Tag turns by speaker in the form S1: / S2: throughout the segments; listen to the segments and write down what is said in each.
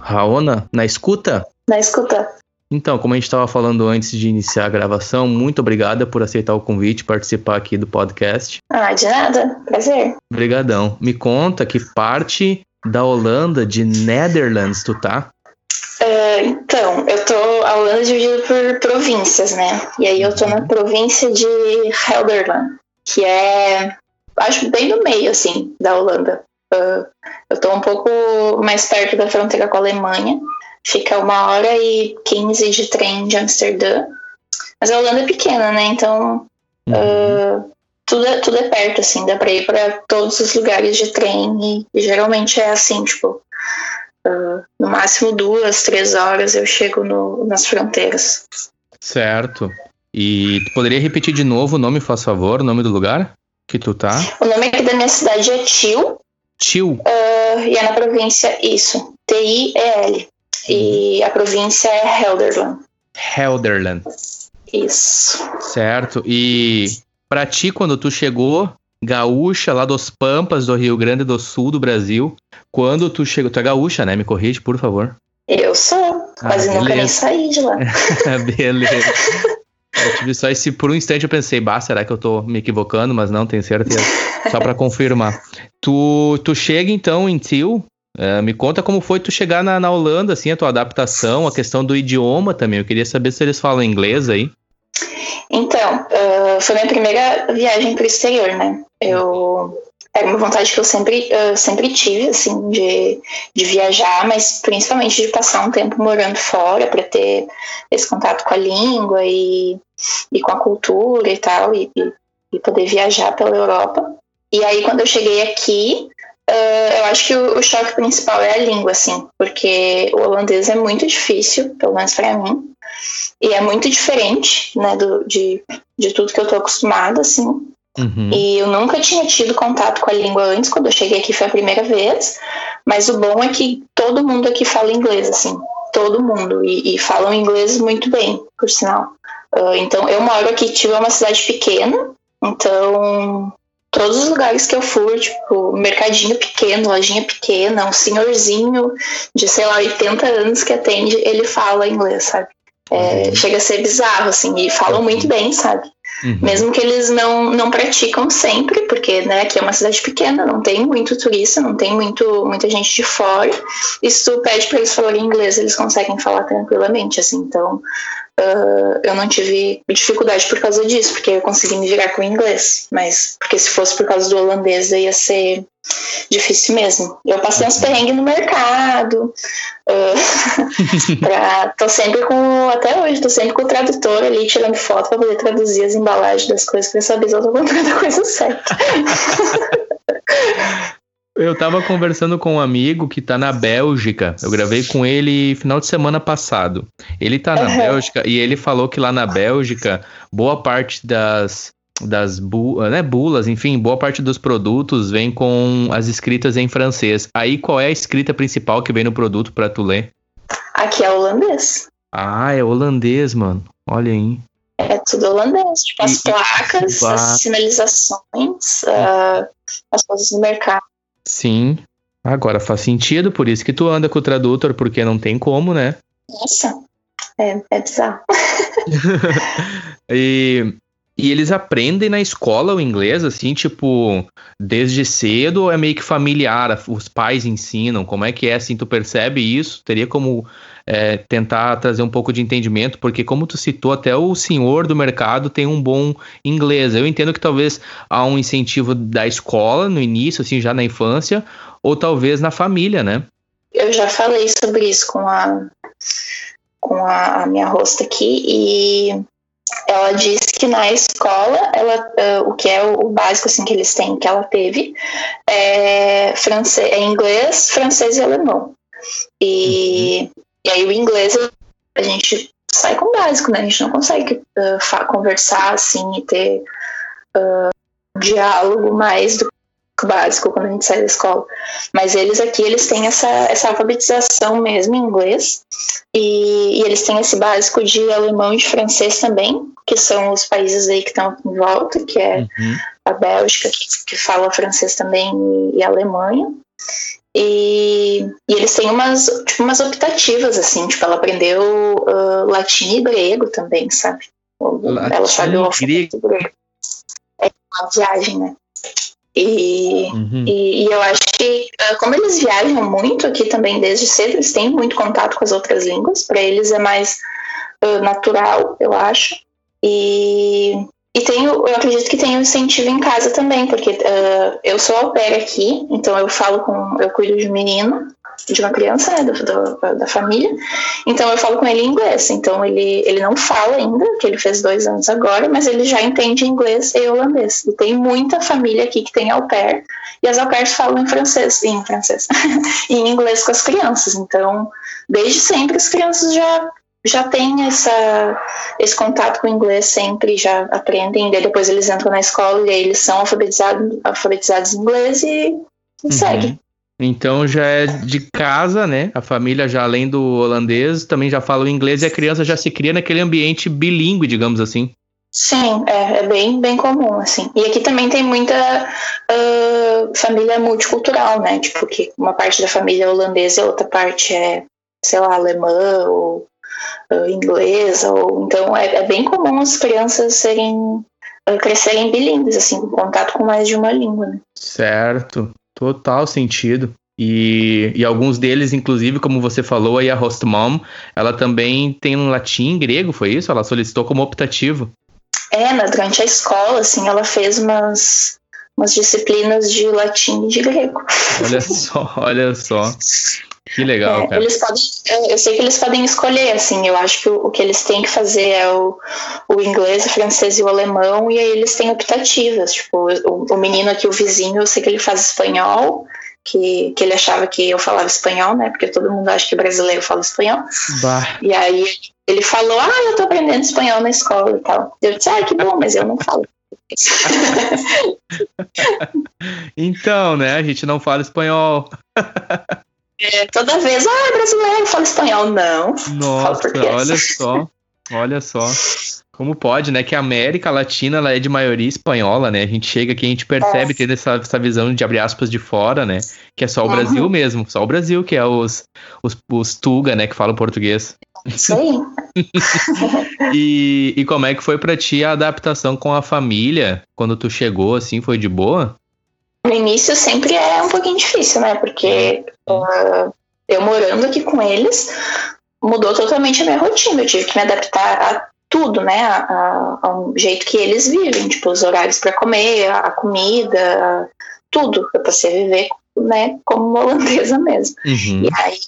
S1: Raona, na escuta?
S2: Na escuta.
S1: Então, como a gente estava falando antes de iniciar a gravação, muito obrigada por aceitar o convite e participar aqui do podcast.
S2: Ah, de nada. Prazer.
S1: Obrigadão. Me conta que parte da Holanda, de Netherlands, tu tá?
S2: Uh, então, eu tô. A Holanda é dividida por províncias, né? E aí eu tô na província de Gelderland, que é. Acho bem no meio, assim, da Holanda. Uh, eu tô um pouco mais perto da fronteira com a Alemanha. Fica uma hora e quinze de trem de Amsterdã. Mas a Holanda é pequena, né? Então. Uh, tudo, é, tudo é perto, assim, dá pra ir pra todos os lugares de trem. E, e geralmente é assim, tipo. Uh, no máximo duas, três horas eu chego no, nas fronteiras.
S1: Certo. E tu poderia repetir de novo o nome, faz favor, o nome do lugar que tu tá?
S2: O nome aqui da minha cidade é Tio.
S1: Tio?
S2: Uh, e é na província, isso, T-I-E-L. E a província é Helderland.
S1: Helderland.
S2: Isso.
S1: Certo. E pra ti, quando tu chegou, gaúcha lá dos Pampas do Rio Grande do Sul do Brasil, quando tu chegou, tu é gaúcha, né? Me corrige, por favor.
S2: Eu sou, mas
S1: Ah,
S2: nunca nem saí de lá.
S1: Beleza. Eu tive só esse, por um instante eu pensei, bah, será que eu tô me equivocando? Mas não, tenho certeza. Só pra confirmar. Tu, tu chega então em Til, eh, me conta como foi tu chegar na, na Holanda, assim, a tua adaptação, a questão do idioma também. Eu queria saber se eles falam inglês aí.
S2: Então, uh, foi minha primeira viagem para o exterior, né? Eu era uma vontade que eu sempre, uh, sempre tive, assim, de, de viajar, mas principalmente de passar um tempo morando fora para ter esse contato com a língua e, e com a cultura e tal, e, e, poder viajar pela Europa. E aí, quando eu cheguei aqui, uh, eu acho que o, o choque principal é a língua, assim, porque o holandês é muito difícil, pelo menos para mim. E é muito diferente, né, do, de, de tudo que eu tô acostumada, assim.
S1: Uhum.
S2: E eu nunca tinha tido contato com a língua antes, quando eu cheguei aqui foi a primeira vez. Mas o bom é que todo mundo aqui fala inglês, assim. Todo mundo. E, e falam inglês muito bem, por sinal. Uh, então, eu moro aqui, Tio é uma cidade pequena. Então, todos os lugares que eu for, tipo, mercadinho pequeno, lojinha pequena, um senhorzinho de, sei lá, 80 anos que atende, ele fala inglês, sabe? É, chega a ser bizarro, assim, e falam muito bem, sabe?
S1: Uhum.
S2: Mesmo que eles não, não praticam sempre, porque né, aqui é uma cidade pequena, não tem muito turista, não tem muito, muita gente de fora. E se tu pede para eles falarem inglês, eles conseguem falar tranquilamente, assim. Então, uh, eu não tive dificuldade por causa disso, porque eu consegui me virar com o inglês. Mas, porque se fosse por causa do holandês, ia ser difícil mesmo. Eu passei uns perrengues no mercado. Uh, pra, tô sempre com, até hoje, tô sempre com o tradutor ali tirando foto para poder traduzir as embalagens das coisas para saber se eu tô comprando a coisa certa.
S1: Eu tava conversando com um amigo que tá na Bélgica. Eu gravei com ele final de semana passado. Ele tá na. Bélgica e ele falou que lá na Bélgica, boa parte das das bu né, bulas, enfim, boa parte dos produtos vem com as escritas em francês. Aí qual é a escrita principal que vem no produto pra tu ler?
S2: Aqui é holandês.
S1: Ah, é holandês, mano. Olha aí.
S2: É tudo holandês. Tipo, as
S1: E-
S2: placas,
S1: Bah.
S2: as sinalizações, ah, as coisas do mercado.
S1: Sim. Agora faz sentido, por isso que tu anda com o tradutor, porque não tem como, né?
S2: Nossa, é, é bizarro.
S1: E, e eles aprendem na escola o inglês, assim, tipo, desde cedo é meio que familiar? Os pais ensinam? Como é que é, assim, tu percebe isso? Teria como é, tentar trazer um pouco de entendimento, porque como tu citou, até o senhor do mercado tem um bom inglês. Eu entendo que talvez há um incentivo da escola no início, assim, já na infância, ou talvez na família, né?
S2: Eu já falei sobre isso com a, com a, minha host aqui e ela disse que na escola ela, ah, o que é o, o básico assim que eles têm que ela teve é, francês, é inglês, francês e alemão. E, e aí o inglês a gente sai com o básico, né? A gente não consegue fa- conversar assim e ter ah, diálogo mais do básico quando a gente sai da escola. Mas eles aqui, eles têm essa, essa alfabetização mesmo em inglês. E, e eles têm esse básico de alemão e de francês também, que são os países aí que estão em volta, que é uhum. a Bélgica, que, que fala francês também, e, e a Alemanha. E, e, eles têm umas, tipo, umas optativas, assim, tipo, ela aprendeu uh, latim e grego também, sabe?
S1: Latim ela sabe o grego. grego.
S2: É uma viagem, né? E, uhum. e, e, eu acho que, uh, como eles viajam muito aqui também desde cedo, eles têm muito contato com as outras línguas, para eles é mais uh, natural, eu acho. E, e tenho, eu acredito que tem um incentivo em casa também, porque uh, eu sou au pair aqui, então eu falo com, eu cuido de um menino, de uma criança, né, do, do, da família, então eu falo com ele em inglês, então ele, ele não fala ainda, que ele fez dois anos agora, mas ele já entende inglês e holandês, e tem muita família aqui que tem au pair, e as au pairs falam em francês, em francês, em inglês com as crianças, então desde sempre as crianças já já têm essa, esse contato com o inglês sempre, já aprendem, e depois eles entram na escola e aí eles são alfabetizados, alfabetizados em inglês e, e uhum. segue.
S1: Então já é de casa, né? A família já além do holandês também já fala o inglês e a criança já se cria naquele ambiente bilíngue, digamos assim.
S2: Sim, é, é bem, bem comum, assim. E aqui também tem muita uh, família multicultural, né? Tipo, que uma parte da família é holandesa e outra parte é, sei lá, alemã ou uh, inglesa. Ou, então é, é, bem comum as crianças serem crescerem bilíngues, assim, com contato com mais de uma língua, né?
S1: Certo. Total sentido. E, e alguns deles, inclusive, como você falou aí, a host mom, ela também tem um latim grego, foi isso? Ela solicitou como optativo.
S2: É, né, durante a escola, assim, ela fez umas, umas disciplinas de latim e de grego.
S1: Olha só, olha só. Que legal, é, cara.
S2: Eles podem, eu sei que eles podem escolher, assim, eu acho que o, o, que eles têm que fazer é o, o inglês, o francês e o alemão, e aí eles têm optativas, tipo, o, o menino aqui, o vizinho, eu sei que ele faz espanhol, que, que ele achava que eu falava espanhol, né, porque todo mundo acha que brasileiro fala espanhol, bah. e aí ele falou, ah, eu tô aprendendo espanhol na escola e tal. Eu disse, ah, que bom, mas eu não falo.
S1: então, né, a gente não fala espanhol.
S2: É, toda vez, ah, brasileiro, fala espanhol. Não.
S1: Nossa, olha só. Olha só. Como pode, né? Que a América Latina ela é de maioria espanhola, né? A gente chega aqui, a gente percebe, é. tendo essa, essa visão de abrir aspas de fora, né? Que é só o uhum. Brasil mesmo, só o Brasil que é os, os, os Tuga, né? Que falam português.
S2: Aí.
S1: e, e como é que foi para ti a adaptação com a família? Quando tu chegou, assim, foi de boa?
S2: No início sempre é um pouquinho difícil, né? Porque uh, eu morando aqui com eles, mudou totalmente a minha rotina. Eu tive que me adaptar a tudo, né? A, a, ao jeito que eles vivem, tipo, os horários para comer, a, a comida, tudo. Eu passei a viver né, como uma holandesa mesmo. Uhum. E, aí,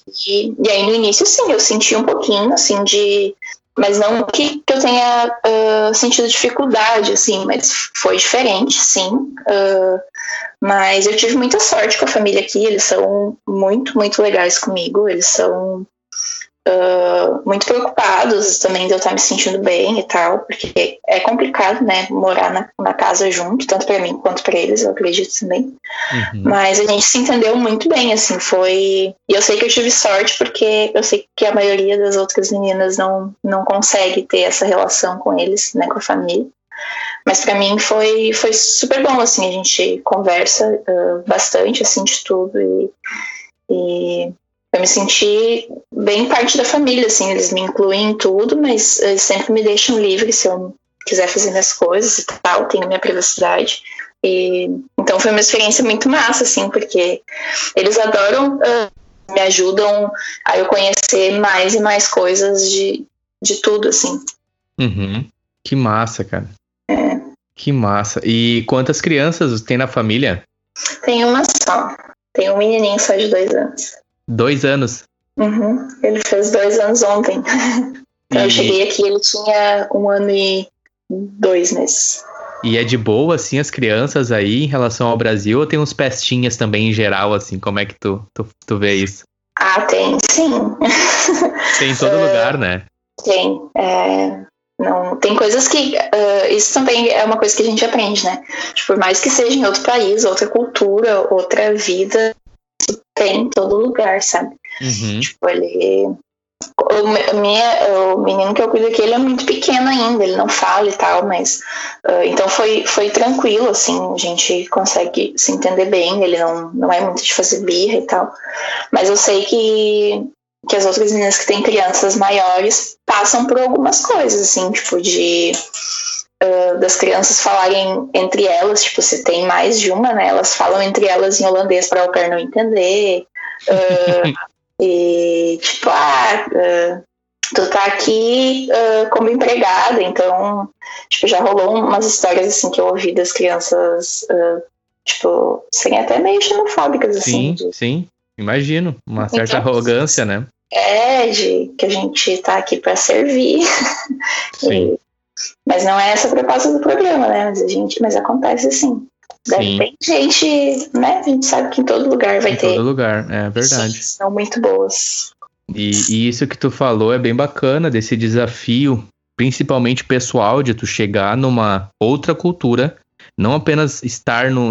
S2: e, aí no início, sim, eu senti um pouquinho, assim, de mas não que, que eu tenha uh, sentido dificuldade, assim, mas foi diferente, sim. Uh, mas eu tive muita sorte com a família aqui, eles são muito, muito legais comigo, eles são uh, muito preocupados também de eu estar me sentindo bem e tal, porque é complicado, né, morar na, na casa junto, tanto para mim quanto para eles, eu acredito também. Uhum. Mas a gente se entendeu muito bem, assim, foi. E eu sei que eu tive sorte, porque eu sei que a maioria das outras meninas não, não consegue ter essa relação com eles, né, com a família. Mas para mim foi, foi super bom, assim, a gente conversa uh, bastante, assim, de tudo e, e eu me senti bem parte da família, assim, eles me incluem em tudo, mas eles sempre me deixam livre se eu quiser fazer minhas coisas e tal, tenho minha privacidade. E, então foi uma experiência muito massa, assim, porque eles adoram, uh, me ajudam a eu conhecer mais e mais coisas de, de tudo, assim.
S1: Uhum. Que massa, cara.
S2: É.
S1: Que massa. E quantas crianças tem na família?
S2: Tem uma só. Tem um menininho só de dois anos.
S1: Dois anos.
S2: Uhum. Ele fez dois anos ontem. Então, e... eu cheguei aqui, ele tinha um ano e dois meses.
S1: E é de boa, assim, as crianças aí em relação ao Brasil ou tem uns pestinhas também em geral, assim? Como é que tu, tu, tu vê isso?
S2: Ah, tem, sim.
S1: Tem em todo lugar, né?
S2: Tem. É, Não, tem coisas que. Uh, isso também é uma coisa que a gente aprende, né? Tipo, por mais que seja em outro país, outra cultura, outra vida, isso tem em todo lugar, sabe?
S1: Uhum.
S2: Tipo, ele. O, minha, o menino que eu cuido aqui, ele é muito pequeno ainda, ele não fala e tal, mas. Uh, então foi, foi tranquilo, assim, a gente consegue se entender bem, ele não, não é muito de fazer birra e tal. Mas eu sei que que as outras meninas que têm crianças maiores passam por algumas coisas, assim, tipo, de uh, das crianças falarem entre elas, tipo, se tem mais de uma, né? Elas falam entre elas em holandês para o não entender. Uh, e, tipo, ah, uh, tu tá aqui como empregada, então, tipo, já rolou umas histórias, assim, que eu ouvi das crianças, tipo, serem até meio xenofóbicas, assim.
S1: Sim, de, sim. Imagino, uma certa então, arrogância, né?
S2: É, de que a gente tá aqui para servir. Sim. Mas não é essa a proposta do programa, né? Mas, a gente, mas acontece assim. Deve ter gente, né? A gente sabe que em todo lugar vai
S1: em
S2: ter.
S1: Em todo lugar, é verdade.
S2: São muito boas.
S1: E, e, isso que tu falou é bem bacana, desse desafio, principalmente pessoal, de tu chegar numa outra cultura não apenas estar no,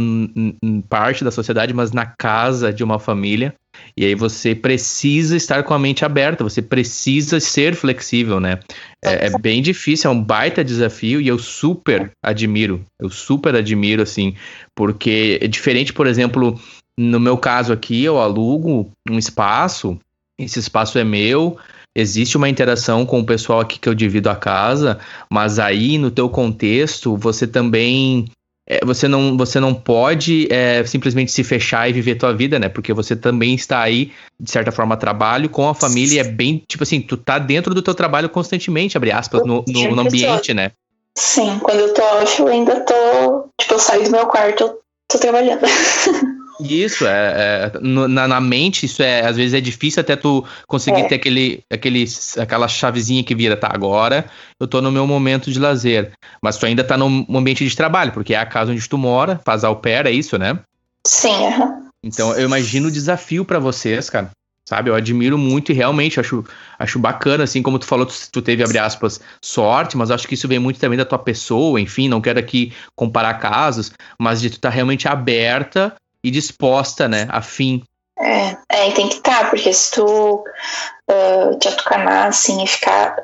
S1: em parte da sociedade, mas na casa de uma família. E aí você precisa estar com a mente aberta, você precisa ser flexível, né? É, é, bem difícil, é um baita desafio e eu super admiro, eu super admiro, assim, porque é diferente, por exemplo, no meu caso aqui, eu alugo um espaço, esse espaço é meu, existe uma interação com o pessoal aqui que eu divido a casa, mas aí no teu contexto você também é, você, não, você não pode é, simplesmente se fechar e viver tua vida, né? Porque você também está aí, de certa forma, trabalho com a família e é bem, tipo assim, tu tá dentro do teu trabalho constantemente, abre aspas, no, no, no ambiente, né?
S2: Sim, quando eu tô off, eu ainda tô. Tipo, eu saio do meu quarto, eu tô trabalhando.
S1: Isso, é, é na, na, mente, isso é, às vezes é difícil até tu conseguir é. ter aquele, aquele, aquela chavezinha que vira, tá, agora eu tô no meu momento de lazer. Mas tu ainda tá no ambiente de trabalho, porque é a casa onde tu mora, faz au pair, é isso, né?
S2: Sim, uhum.
S1: Então eu imagino o desafio para vocês, cara. Sabe, eu admiro muito e realmente acho, acho bacana, assim como tu falou, tu, tu teve, abre aspas, sorte, mas acho que isso vem muito também da tua pessoa, enfim, não quero aqui comparar casos, mas de tu estar tá realmente aberta e disposta, né, a fim.
S2: É, é tem que estar, tá, porque se tu uh, te atucanar assim e ficar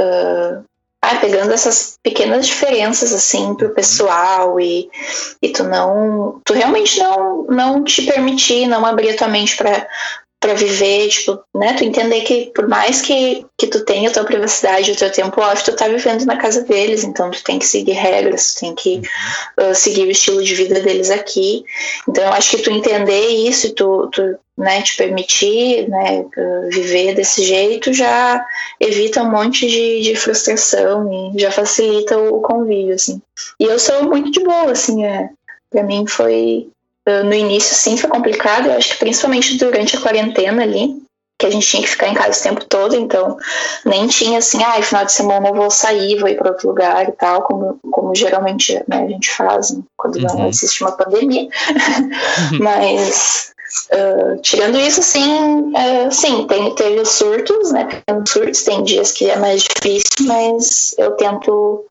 S2: uh, ah, pegando essas pequenas diferenças assim pro uhum. pessoal e, e tu não tu realmente não não te permitir não abrir a tua mente para para viver, tipo, né, tu entender que por mais que, que tu tenha a tua privacidade, o teu tempo off, tu tá vivendo na casa deles, então tu tem que seguir regras, tu tem que uh, seguir o estilo de vida deles aqui. Então eu acho que tu entender isso e tu, tu né, te permitir né, uh, viver desse jeito já evita um monte de, de frustração e já facilita o, o convívio, assim. E eu sou muito de boa, assim, é, para mim foi no início, sim, foi complicado. Eu acho que principalmente durante a quarentena ali, que a gente tinha que ficar em casa o tempo todo, então nem tinha assim, ah, final de semana eu vou sair, vou ir para outro lugar e tal, como, como geralmente né, a gente faz né, quando uhum. não existe uma pandemia. Uhum. Mas uh, tirando isso, assim, uh, sim, tem, teve os surtos, né? Tem surtos, tem dias que é mais difícil, mas eu tento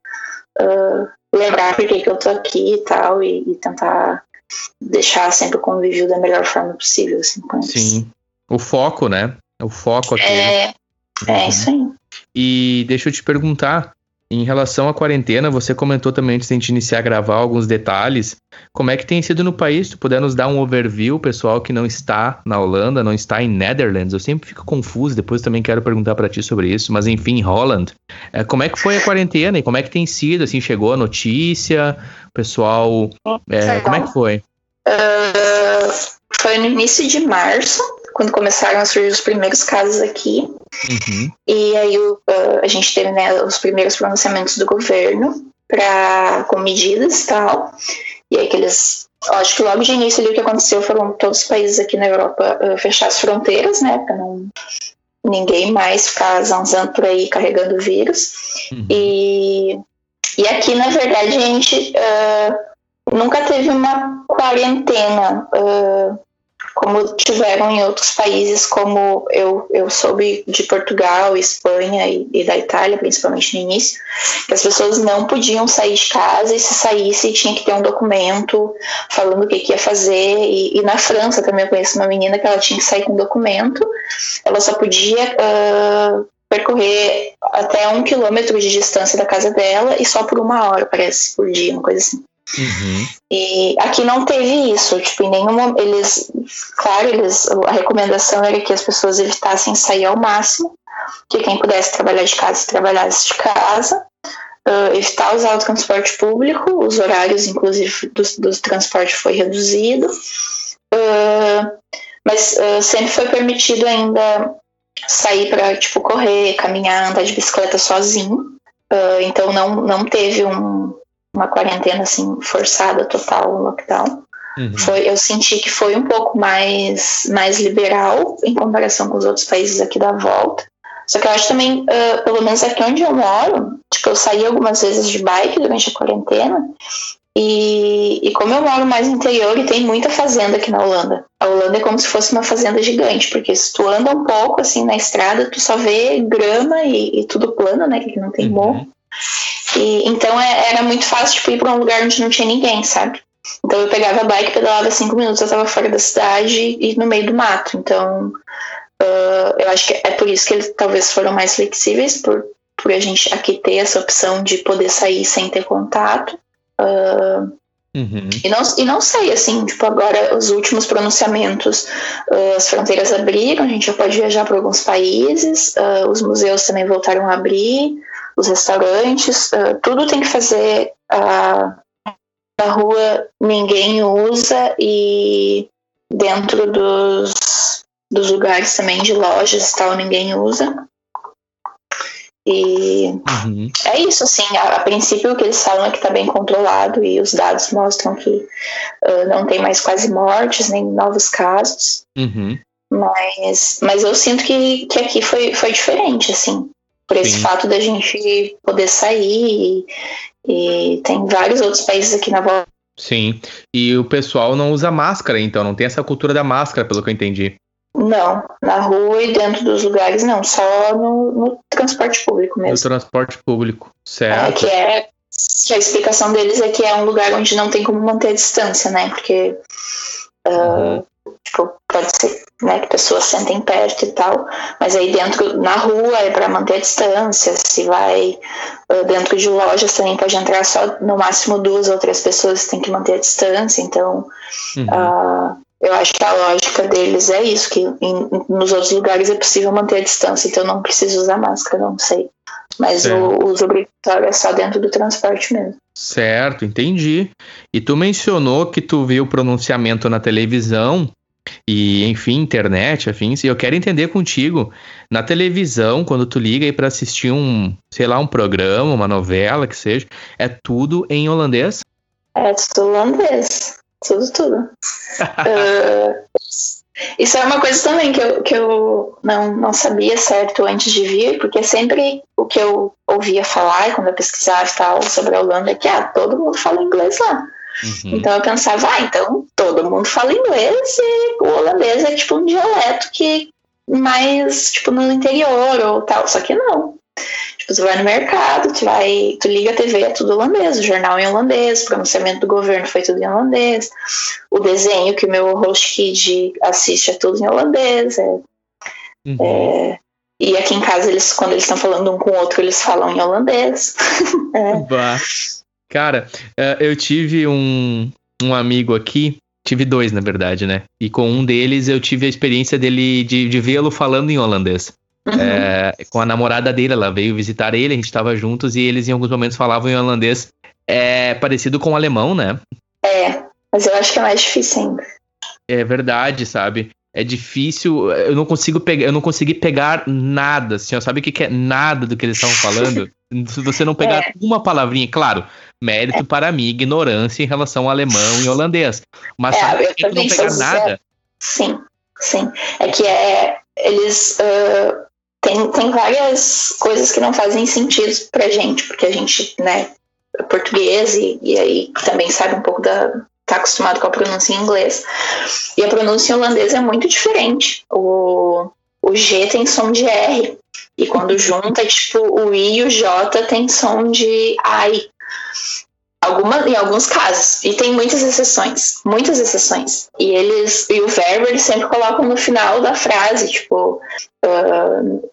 S2: uh, lembrar por que eu tô aqui e tal, e, e tentar deixar sempre o convívio da melhor forma possível, assim, com eles.
S1: Sim. O foco, né? O foco aqui.
S2: É, é isso aí.
S1: E deixa eu te perguntar, em relação à quarentena, você comentou também antes de a gente iniciar a gravar alguns detalhes. Como é que tem sido no país? Tu puder nos dar um overview, pessoal que não está na Holanda, não está em Netherlands. Eu sempre fico confuso, depois também quero perguntar para ti sobre isso, mas enfim, Holland. É, como é que foi a quarentena e como é que tem sido? Assim, chegou a notícia? Pessoal, é, como é que foi?
S2: Uh, foi no início de março, quando começaram a surgir os primeiros casos aqui.
S1: Uhum.
S2: E aí uh, a gente teve né, os primeiros pronunciamentos do governo pra, com medidas e tal. E aí que eles. Acho que logo de início ali o que aconteceu foram todos os países aqui na Europa uh, fechar as fronteiras, né? Pra não ninguém mais ficar zanzando por aí carregando vírus. Uhum. E, e aqui, na verdade, a gente uh, nunca teve uma quarentena uh, como tiveram em outros países, como eu, eu soube de Portugal, Espanha e, e, da Itália, principalmente no início, que as pessoas não podiam sair de casa e se saísse tinha que ter um documento falando o que, que ia fazer. E, e, na França também eu conheço uma menina que ela tinha que sair com documento, ela só podia uh, percorrer até um quilômetro de distância da casa dela e só por uma hora, parece, por dia, uma coisa assim. Uhum. E aqui não teve isso, tipo, em nenhum eles, claro, eles, a recomendação era que as pessoas evitassem sair ao máximo, que quem pudesse trabalhar de casa, trabalhasse de casa, uh, evitar usar o transporte público, os horários, inclusive, do, do transporte foi reduzido, uh, mas uh, sempre foi permitido ainda sair para, tipo, correr, caminhar, andar de bicicleta sozinho, então não, não teve um uma quarentena assim forçada total, um lockdown. Uhum. Foi, eu senti que foi um pouco mais, mais liberal em comparação com os outros países aqui da volta. Só que eu acho também, uh, pelo menos aqui onde eu moro, tipo, eu saí algumas vezes de bike durante a quarentena. E, e como eu moro mais no interior e tem muita fazenda aqui na Holanda. A Holanda é como se fosse uma fazenda gigante, porque se tu anda um pouco assim na estrada, tu só vê grama e, e tudo plano, né? Que não tem uhum. E, então é, era muito fácil tipo, ir para um lugar onde não tinha ninguém, sabe? Então eu pegava a bike, pedalava cinco minutos, eu estava fora da cidade e no meio do mato. Então uh, eu acho que é por isso que eles talvez foram mais flexíveis, por, por a gente aqui ter essa opção de poder sair sem ter contato. Uh, Uhum. E, não, e não sei, assim, tipo, agora os últimos pronunciamentos, uh, as fronteiras abriram, a gente já pode viajar para alguns países, uh, os museus também voltaram a abrir, os restaurantes, uh, tudo tem que fazer uh, na rua, ninguém usa e dentro dos, dos lugares também de lojas e tal, ninguém usa. E uhum. é isso, assim, a, a, princípio o que eles falam é que está bem controlado e os dados mostram que uh, não tem mais quase mortes, nem novos casos. Uhum. Mas, mas eu sinto que, que aqui foi, foi diferente, assim por esse Sim. fato da gente poder sair e, e, tem vários outros países aqui na volta.
S1: Sim, e o pessoal não usa máscara, então não tem essa cultura da máscara, pelo que eu entendi.
S2: Não, na rua e dentro dos lugares não, só no, no transporte público mesmo. No
S1: transporte público, certo.
S2: É, que é que a explicação deles é que é um lugar onde não tem como manter a distância, né? Porque uh, Tipo, pode ser né, que pessoas sentem perto e tal, mas aí dentro, na rua é para manter a distância. Se vai uh, dentro de lojas também pode entrar só no máximo duas ou três pessoas tem que manter a distância. Então, uhum. uh, eu acho que a lógica deles é isso, que em, nos outros lugares é possível manter a distância, então não precisa usar máscara, não sei. Mas o uso obrigatório é só dentro do transporte mesmo.
S1: Certo, entendi. E tu mencionou que tu viu o pronunciamento na televisão e, enfim, internet, afins. E eu quero entender contigo, na televisão, quando tu liga aí para assistir um, sei lá, um programa, uma novela, que seja, é tudo em holandês?
S2: É tudo holandês. Tudo, tudo. uh, Isso é uma coisa também que eu, que eu não, não sabia certo antes de vir, porque sempre o que eu ouvia falar, quando eu pesquisava e tal sobre a Holanda, é que ah, todo mundo fala inglês lá. Uhum. Então eu pensava, ah, então todo mundo fala inglês e o holandês é tipo um dialeto que mais tipo no interior ou tal, só que não. Tipo, tu vai no mercado, tu vai, tu liga a TV, é tudo holandês, o jornal em holandês, o pronunciamento do governo foi tudo em holandês, o desenho que o meu host kid assiste é tudo em holandês, é, uhum. é, e aqui em casa, eles, quando eles estão falando um com o outro, eles falam em holandês.
S1: é. Cara, é, eu tive um, um amigo aqui, tive dois, na verdade, né? E com um deles eu tive a experiência dele de, de vê-lo falando em holandês. Uhum. É, com a namorada dele, ela veio visitar ele, a gente estava juntos e eles em alguns momentos falavam em holandês é parecido com o alemão, né?
S2: É, mas eu acho que é mais difícil ainda.
S1: É verdade, sabe? É difícil, eu não consigo pegar, eu não consegui pegar nada, assim, ó, sabe o que, que é nada do que eles estavam falando? Se você não pegar é. uma palavrinha, claro, mérito é. para mim, ignorância em relação ao alemão e holandês. Mas é, sabe que não pegar nada?
S2: Sim, sim. É que é, eles uh, tem, tem várias coisas que não fazem sentido pra gente, porque a gente, né, é português e, e aí também sabe um pouco da, tá acostumado com a pronúncia em inglês. E a pronúncia em holandês é muito diferente. O, o G tem som de R. E quando junta, tipo, o I e o J tem som de I. Alguma, em alguns casos. E tem muitas exceções. Muitas exceções. E eles. E o verbo eles sempre colocam no final da frase, tipo. Uh,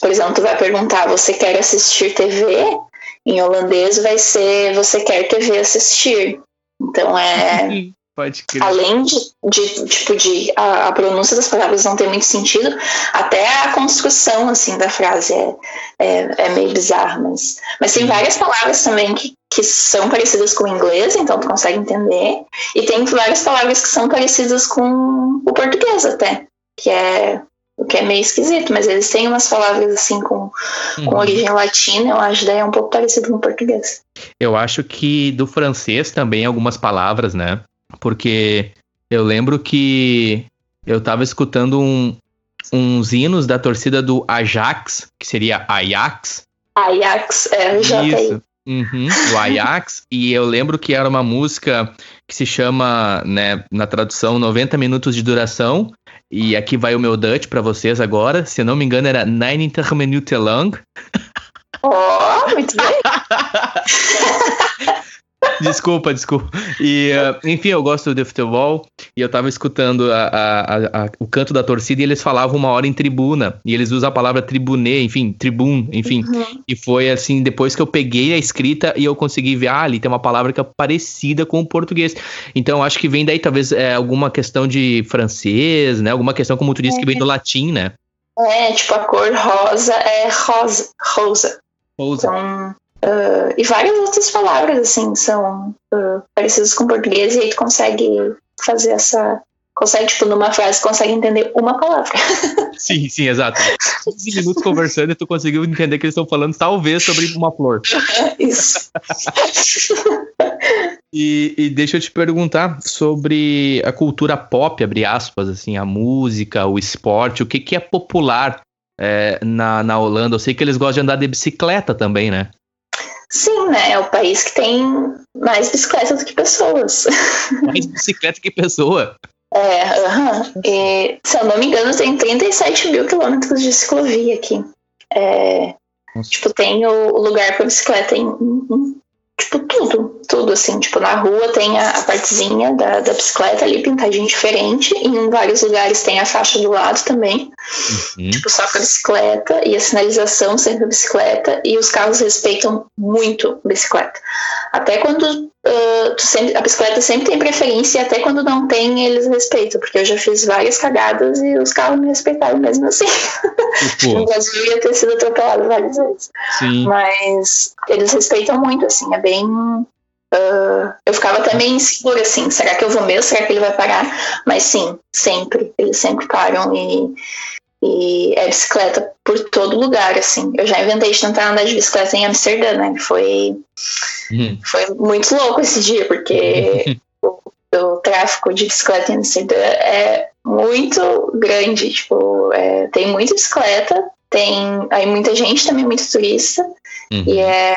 S2: por exemplo, tu vai perguntar, você quer assistir TV? Em holandês vai ser você quer TV assistir. Então é. Pode crer. Além de, de tipo, de a, a, pronúncia das palavras não ter muito sentido, até a construção, assim, da frase é, é, é meio bizarra, mas, mas tem várias palavras também que, que são parecidas com o inglês, então tu consegue entender, e tem várias palavras que são parecidas com o português até, que é o que é meio esquisito, mas eles têm umas palavras assim com, uhum. com origem latina, eu acho daí é um pouco parecido com o português.
S1: Eu acho que do francês também algumas palavras, né? Porque eu lembro que eu tava escutando um, uns hinos da torcida do Ajax, que seria Ajax.
S2: Ajax, é, já
S1: Isso. Uhum, o Ajax, e eu lembro que era uma música que se chama, né, na tradução, 90 minutos de duração, e aqui vai o meu Dutch para vocês agora, se não me engano era 90 Minuten lang.
S2: Oh, muito bem.
S1: desculpa, desculpa. E, uh, enfim, eu gosto de futebol e eu tava escutando a, a, a, o canto da torcida e eles falavam uma hora em tribuna. E eles usam a palavra tribune, enfim, tribun, enfim. Uhum. E foi assim, depois que eu peguei a escrita e eu consegui ver, ah, ali tem uma palavra que é parecida com o português. Então acho que vem daí talvez é, alguma questão de francês, né? Alguma questão, como tu disse, que vem do latim, né?
S2: É, tipo, a cor rosa é rosa. Rosa. Rosa. Então, Uh, e várias outras palavras, assim, são uh, parecidas com português, e aí tu consegue fazer essa. Consegue, tipo, numa frase, consegue entender uma palavra.
S1: Sim, sim, exato. 15 minutos conversando e tu conseguiu entender que eles estão falando, talvez, sobre uma flor.
S2: Isso.
S1: e, e deixa eu te perguntar sobre a cultura pop, abre aspas, assim, a música, o esporte, o que, que é popular é, na, na Holanda? Eu sei que eles gostam de andar de bicicleta também, né?
S2: Sim, né? É o país que tem mais bicicletas do que pessoas.
S1: Mais bicicleta que pessoa.
S2: É, uhum. e, se eu não me engano, tem 37 mil quilômetros de ciclovia aqui. É, tipo, tem o lugar para bicicleta em, em, tipo, tudo, tudo, assim, tipo, na rua tem a, a partezinha da, da bicicleta ali pintadinha diferente, e em vários lugares tem a faixa do lado também, uhum. tipo, só pra bicicleta, e a sinalização sempre a bicicleta, e os carros respeitam muito a bicicleta. Até quando uh, sempre, a bicicleta sempre tem preferência, e até quando não tem, eles respeitam, porque eu já fiz várias cagadas e os carros me respeitaram mesmo assim. no Brasil ia ter sido atropelado várias vezes. Sim. Mas eles respeitam muito, assim, é bem. Uh, eu ficava até meio insegura, assim, será que eu vou mesmo? Será que ele vai parar? Mas sim, sempre, eles sempre param e, e é bicicleta por todo lugar, assim. Eu já inventei de tentar andar de bicicleta em Amsterdã, né? Foi, uhum. foi muito louco esse dia, porque o, o, tráfico de bicicleta em Amsterdã é muito grande, tipo, é, tem muita bicicleta, tem aí muita gente também, muito turista, uhum. e é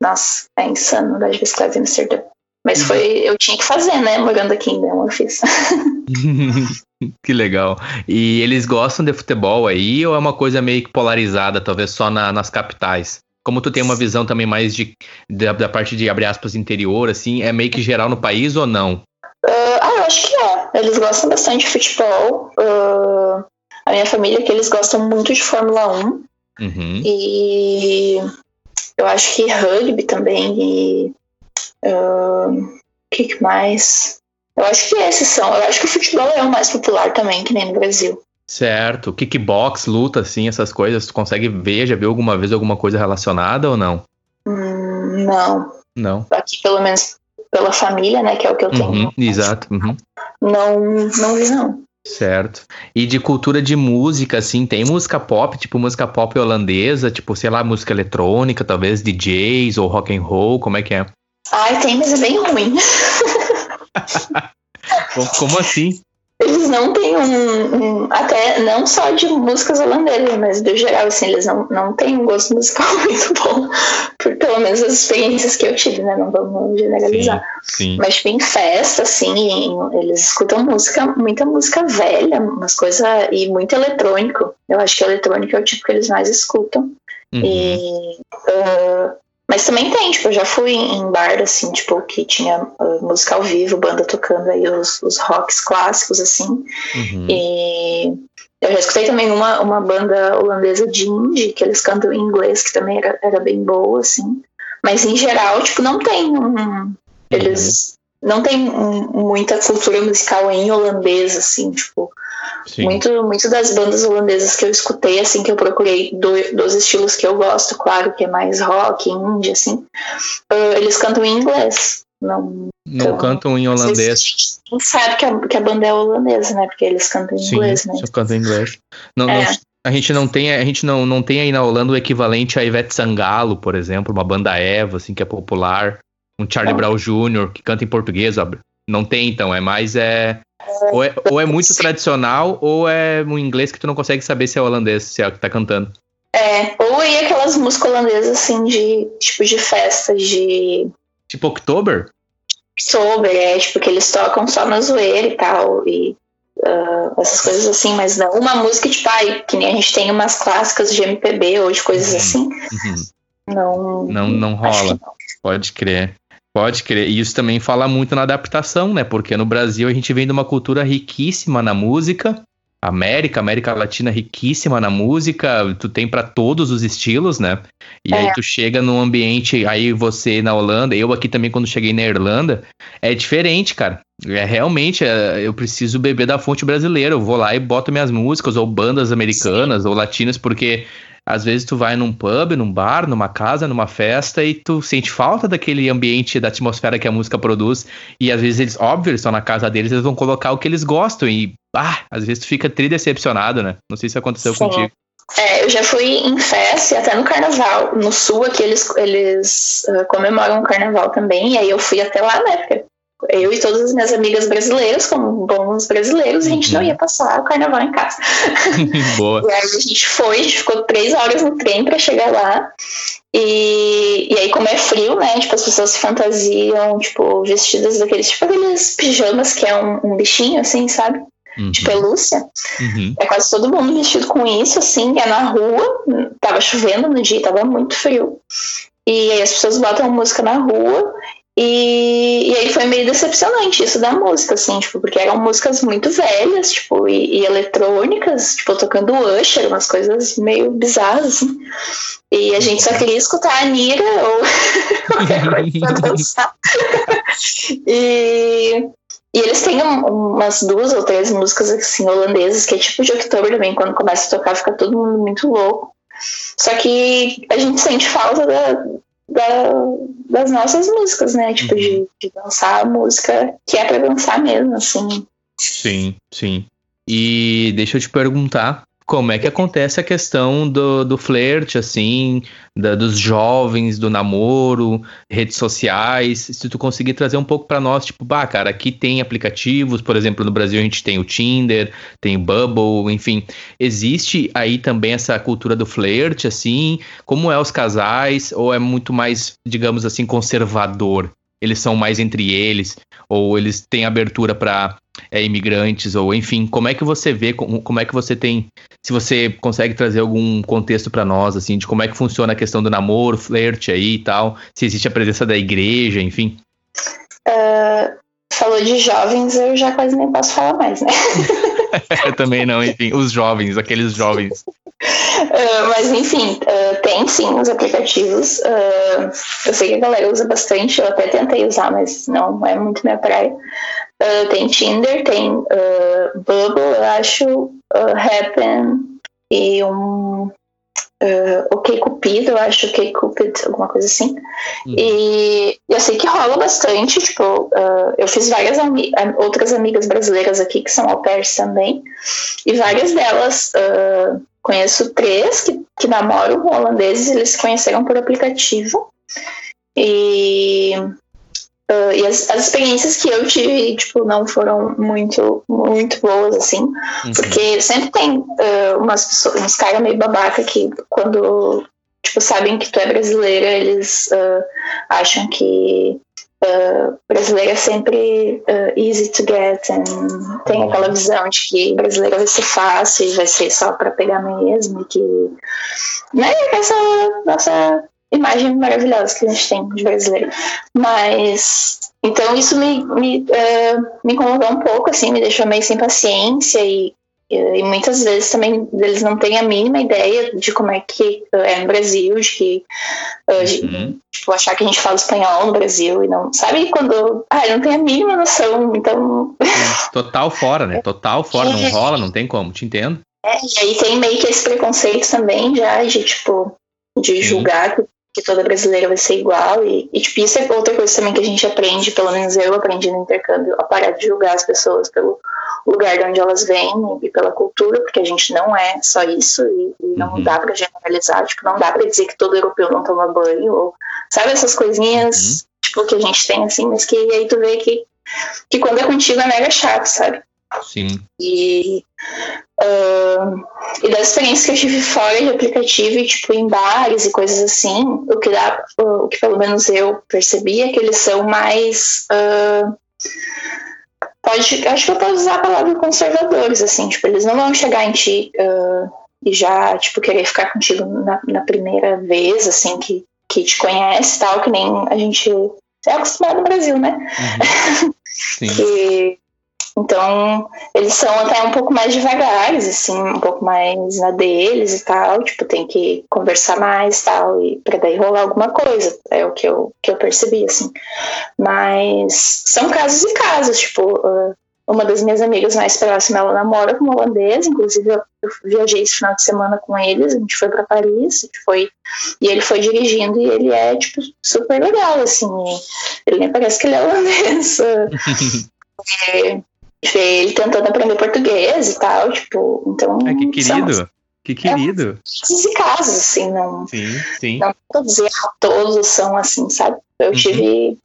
S2: nossa, é insano andar de bicicleta em Amsterdã. Mas foi, eu tinha que fazer, né? Morando aqui em Belém, eu fiz.
S1: que legal. E eles gostam de futebol aí ou é uma coisa meio que polarizada, talvez só na, nas capitais? Como tu tem uma visão também mais de, da, da, parte de, abre aspas, interior, assim, é meio que geral no país ou não?
S2: Uh, ah, eu acho que é. Eles gostam bastante de futebol. Uh, a minha família, que eles gostam muito de Fórmula 1. Uhum. E eu acho que rugby também e o uh, que, que mais? Eu acho que esses são. Eu acho que o futebol é o mais popular também, que nem no Brasil.
S1: Certo. Kickbox, luta, assim, essas coisas, tu consegue ver, já viu alguma vez alguma coisa relacionada ou não?
S2: Hum, não.
S1: Não.
S2: Aqui, pelo menos, pela família, né, que é o que eu tenho.
S1: Uhum, exato. Uhum.
S2: Não, não vi, não.
S1: Certo. E de cultura de música, assim, tem música pop, tipo música pop holandesa, tipo, sei lá, música eletrônica, talvez DJs ou rock and roll, como é que é?
S2: Ai, tem, mas é bem ruim.
S1: Como assim?
S2: Não têm um, um, Até não só de músicas holandesas, mas do geral, assim, eles não, não têm um gosto musical muito bom. Por pelo menos as experiências que eu tive, né? Não vamos generalizar. Sim, sim. Mas, tipo, em festa, assim, eles escutam música, muita música velha, umas coisas. E muito eletrônico. Eu acho que eletrônico é o tipo que eles mais escutam. Uhum. E. Uh, mas também tem, tipo, eu já fui em bar, assim, tipo, que tinha uh, música ao vivo, banda tocando aí os, os rocks clássicos, assim. Uhum. E eu já escutei também uma, uma banda holandesa de indie, que eles cantam em inglês, que também era, era bem boa, assim. Mas em geral, tipo, não tem um. Eles uhum. não tem um, muita cultura musical em holandês, assim, tipo. Muito, muito das bandas holandesas que eu escutei, assim, que eu procurei do, dos estilos que eu gosto, claro, que é mais rock, indie, assim, uh, eles cantam em inglês. Não,
S1: não então, cantam em holandês.
S2: Não sabe que a, que a banda é holandesa, né? Porque eles cantam em Sim, inglês, né?
S1: Cantam em inglês. Não, é. não, a gente não tem, a gente não, não tem aí na Holanda o equivalente a Ivete Sangalo, por exemplo, uma banda Eva, assim, que é popular. Um Charlie Brown Jr., que canta em português, não tem, então. É mais é ou é, ou é muito tradicional, ou é um inglês que tu não consegue saber se é holandês, se é o que tá cantando.
S2: É, ou aí aquelas músicas holandesas assim de tipo de festas de.
S1: Tipo October?
S2: October, é, tipo, que eles tocam só na zoeira e tal. E uh, essas coisas assim, mas não. Uma música, tipo, ai, que nem a gente tem umas clássicas de MPB ou de coisas uhum, assim. Uhum. Não.
S1: Não, não rola. Não. Pode crer. Pode crer. E isso também fala muito na adaptação, né? Porque no Brasil a gente vem de uma cultura riquíssima na música. América, América Latina riquíssima na música, tu tem para todos os estilos, né? E é. aí tu chega num ambiente, aí você na Holanda, eu aqui também quando cheguei na Irlanda, é diferente, cara. É realmente, é, eu preciso beber da fonte brasileira. Eu vou lá e boto minhas músicas, ou bandas americanas, Sim. ou latinas, porque às vezes tu vai num pub, num bar, numa casa, numa festa e tu sente falta daquele ambiente, da atmosfera que a música produz. E às vezes eles, óbvio, eles estão na casa deles, eles vão colocar o que eles gostam. E, ah, às vezes tu fica tri decepcionado, né? Não sei se aconteceu Sim. contigo.
S2: É, eu já fui em festa, até no carnaval. No sul aqui eles, eles uh, comemoram o carnaval também, e aí eu fui até lá, né? Porque eu e todas as minhas amigas brasileiras, como bons brasileiros, a gente não uhum. ia passar o carnaval em casa. Boa. E aí a gente foi, a gente ficou três horas no trem para chegar lá. E, e aí, como é frio, né? Tipo, as pessoas se fantasiam, tipo, vestidas daqueles, tipo, aqueles pijamas que é um, um bichinho, assim, sabe? Uhum. De pelúcia. Uhum. É quase todo mundo vestido com isso, assim, é na rua. Tava chovendo no dia, tava muito frio. E aí as pessoas botam música na rua e, e aí foi meio decepcionante isso da música, assim, tipo, porque eram músicas muito velhas, tipo, e, e eletrônicas, tipo, tocando Usher, umas coisas meio bizarras, assim. E a gente só queria escutar a Nira ou qualquer coisa pra dançar. e, e eles têm umas duas ou três músicas, assim, holandesas, que é tipo de October também, quando começa a tocar fica todo mundo muito louco. Só que a gente sente falta da, da, das nossas músicas, né? Tipo, uhum. de, de dançar a música que é pra dançar mesmo, assim.
S1: Sim, sim. E deixa eu te perguntar, como é que acontece a questão do, do flerte, assim, da, dos jovens, do namoro, redes sociais, se tu conseguir trazer um pouco para nós, tipo, bah, cara, aqui tem aplicativos, por exemplo, no Brasil a gente tem o Tinder, tem o Bubble, enfim, existe aí também essa cultura do flerte, assim, como é os casais, ou é muito mais, digamos assim, conservador? Eles são mais entre eles, ou eles têm abertura para é, imigrantes, ou enfim, como é que você vê, como, como é que você tem, se você consegue trazer algum contexto para nós, assim, de como é que funciona a questão do namoro, flerte aí e tal, se existe a presença da igreja, enfim.
S2: Uh, falou de jovens, eu já quase nem posso falar mais, né?
S1: eu também não, enfim, os jovens, aqueles jovens.
S2: Uh, mas enfim, uh, tem sim os aplicativos. Uh, eu sei que a galera usa bastante, eu até tentei usar, mas não é muito minha praia. Tem Tinder, tem Bubble, eu acho, uh, Happen e um uh, OK Cupido, eu acho OK Cupid, alguma coisa assim. Uhum. E eu sei que rola bastante, tipo, uh, eu fiz várias ami outras amigas brasileiras aqui que são au pairs também, e várias delas, uh, conheço três que, que namoram holandeses, eles se conheceram por aplicativo. E Uh, e as, as, experiências que eu tive, tipo, não foram muito, muito boas, assim. Uhum. Porque sempre tem uh, umas pessoas, uns caras meio babaca que quando, tipo, sabem que tu é brasileira, eles uh, acham que uh, brasileira é sempre easy to get and tem aquela visão de que brasileira vai ser fácil, vai ser só para pegar mesmo, que né, essa nossa imagem maravilhosa que a gente tem de brasileiro. Mas então isso me, me, uh, me incomodou um pouco, assim, me deixou meio sem paciência e e muitas vezes também eles não têm a mínima ideia de como é que é no Brasil, de que uhum. tipo, achar que a gente fala espanhol no Brasil e não. Sabe quando. Ah, não tem a mínima noção, então.
S1: Total fora, né? Total fora, não rola, não tem como, te entendo.
S2: É, e aí tem meio que esse preconceito também já de tipo, de julgar que, que toda brasileira vai ser igual. E, e, tipo, isso é outra coisa também que a gente aprende, pelo menos eu aprendi no intercâmbio, a parar de julgar as pessoas pelo lugar de onde elas vêm e pela cultura, porque a gente não é só isso e, e não uhum. dá para generalizar, tipo, não dá para dizer que todo europeu não toma banho, ou sabe essas coisinhas uhum. tipo, que a gente tem assim, mas que aí tu vê que, que quando é contigo é mega chato, sabe?
S1: Sim.
S2: E, uh, e das experiências que eu tive fora de aplicativo, e, tipo, em bares e coisas assim, o que dá, o que pelo menos eu percebi é que eles são mais. Uh, pode, acho que eu posso usar a palavra conservadores, assim, tipo, eles não vão chegar em ti uh, e já, tipo, querer ficar contigo na, na, primeira vez, assim, que, que te conhece então, eles são até um pouco mais devagares, assim, um pouco mais na deles e tal, tipo, tem que conversar mais e tal, e pra daí rolar alguma coisa, é o que eu, que eu percebi, assim. Mas são casos e casos, tipo, uh, uma das minhas amigas mais próximas, ela namora com um holandês, inclusive eu, eu viajei esse final de semana com eles, a gente foi para Paris, foi, e ele foi dirigindo e ele é, tipo, super legal, assim, ele nem parece que ele é holandês. é, ver ele tentando aprender português e tal, tipo, então.
S1: É, que querido. São, que querido.
S2: É, casos, assim, não.
S1: Sim, sim.
S2: Não vou dizer ah, todos são assim, sabe? Eu uhum. tive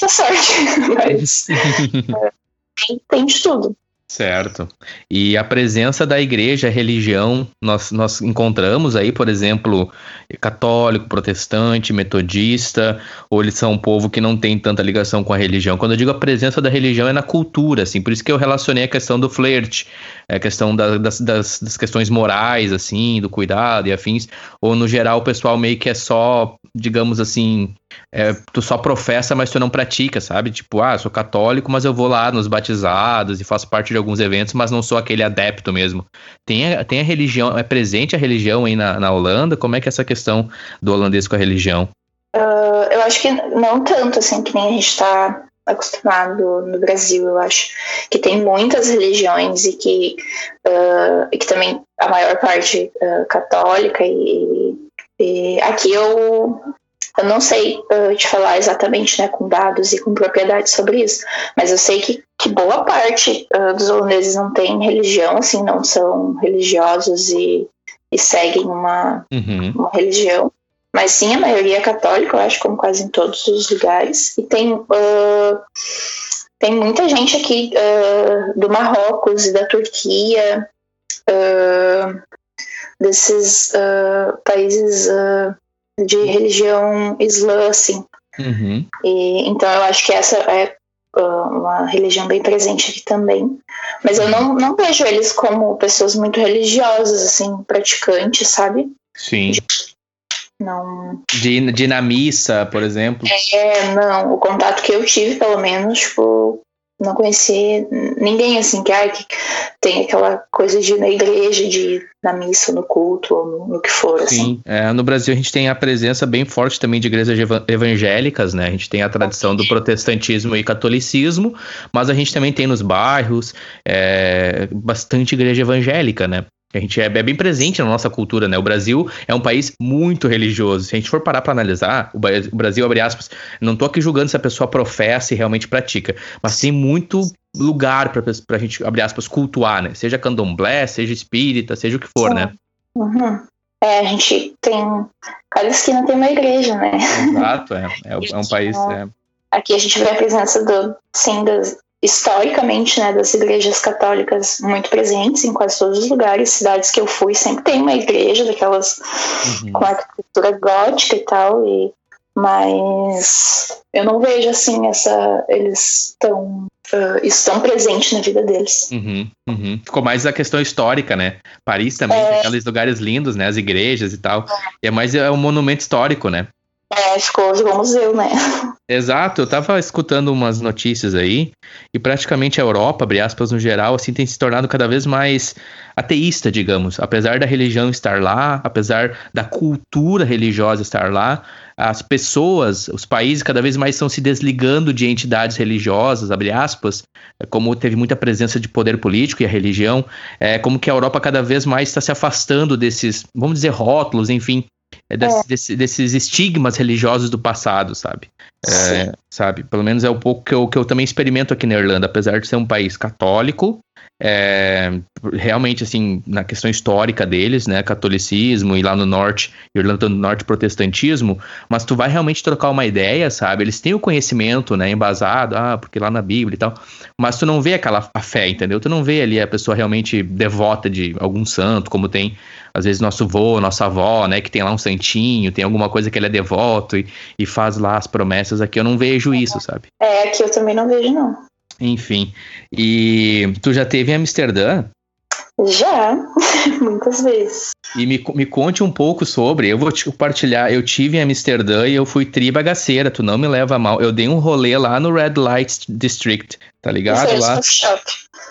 S2: muita sorte, mas. tem, tem de tudo.
S1: Certo. E a presença da igreja, a religião, nós, nós encontramos aí, por exemplo, católico, protestante, metodista, ou eles são um povo que não tem tanta ligação com a religião. Quando eu digo a presença da religião é na cultura, assim, por isso que eu relacionei a questão do flerte, a questão da, das, das, das, questões morais, assim, do cuidado e afins, ou no geral o pessoal meio que é só, digamos assim, é, tu só professa, mas tu não pratica, sabe? Tipo, ah, sou católico, mas eu vou lá nos batizados e faço parte de alguns eventos, mas não sou aquele adepto mesmo. Tem a, tem a religião, é presente a religião aí na, na Holanda? Como é que é essa questão do holandês com a religião?
S2: Uh, eu acho que não tanto, assim, que nem a gente está acostumado no Brasil, eu acho que tem muitas religiões e que, uh, e que também a maior parte uh, católica e, e aqui eu eu não sei uh, te falar exatamente né, com dados e com propriedade sobre isso, mas eu sei que, que boa parte uh, dos holandeses não tem religião, assim, não são religiosos e, e seguem uma, uhum. uma religião. Mas sim, a maioria é católica, eu acho, como quase em todos os lugares. E tem, uh, tem muita gente aqui do Marrocos e da Turquia, desses países de religião islã, assim.
S1: Uhum.
S2: E, então eu acho que essa é uh, uma religião bem presente aqui também. Mas eu não, não vejo eles como pessoas muito religiosas, assim, praticantes, sabe?
S1: Sim.
S2: Não.
S1: De, de na missa, por exemplo?
S2: É, não. O contato que eu tive, pelo menos, tipo, não conheci ninguém assim que, ai, que tem aquela coisa de ir na igreja, de ir na missa, no culto, ou no, no que for. Sim, assim.
S1: é, no Brasil a gente tem a presença bem forte também de igrejas evangélicas, né? A gente tem a tradição do protestantismo e catolicismo, mas a gente também tem nos bairros é, bastante igreja evangélica, né? A gente é, é, bem presente na nossa cultura, né? O Brasil é um país muito religioso. Se a gente for parar para analisar, o Brasil, abre aspas, não tô aqui julgando se a pessoa professa e realmente pratica, mas tem muito lugar para a gente, abre aspas, cultuar, né? Seja candomblé, seja espírita, seja o que for, Sim. né?
S2: Uhum. É, a gente tem. Cada esquina tem uma igreja, né?
S1: Exato, é. É, é um país. É.
S2: aqui a gente vê a presença do, sim, das, historicamente, né, das igrejas católicas muito presentes em quase todos os lugares, cidades que eu fui sempre tem uma igreja daquelas uhum. com arquitetura gótica e tal, e mas eu não vejo assim essa eles estão uh, estão presentes na vida deles.
S1: Uhum, uhum. Ficou mais a questão histórica, né? Paris também é... tem aqueles lugares lindos, né? As igrejas e tal. É. E é mais é um monumento histórico, né?
S2: É, ficou, ficou museu, né?
S1: Exato, eu tava escutando umas notícias aí, e praticamente a Europa, abre aspas, no geral, assim, tem se tornado cada vez mais ateísta, digamos. Apesar da religião estar lá, apesar da cultura religiosa estar lá, as pessoas, os países cada vez mais estão se desligando de entidades religiosas, abre aspas, como teve muita presença de poder político e a religião, é como que a Europa cada vez mais está se afastando desses, vamos dizer, rótulos, enfim, é é. Desse, desses estigmas religiosos do passado, sabe? É, sabe? Pelo menos é um pouco que eu, que eu também experimento aqui na Irlanda, apesar de ser um país católico, é, realmente, assim, na questão histórica deles, né, catolicismo e lá no norte, Irlanda do Norte, protestantismo, mas tu vai realmente trocar uma ideia, sabe? Eles têm o conhecimento, né, embasado, ah, porque lá na Bíblia e tal, mas tu não vê aquela a fé, entendeu? Tu não vê ali a pessoa realmente devota de algum santo, como tem, às vezes, nosso vô, nossa avó, né, que tem lá um santinho, tem alguma coisa que ele é devoto e, e faz lá as promessas. Aqui eu não vejo isso, sabe?
S2: É, aqui eu também não vejo, não.
S1: Enfim. E tu já teve em Amsterdã?
S2: Já, muitas vezes.
S1: E me, me conte um pouco sobre, eu vou te compartilhar, eu tive em Amsterdã e eu fui tri bagaceira, tu não me leva mal. Eu dei um rolê lá no Red Light District, tá ligado?
S2: Isso
S1: lá. É,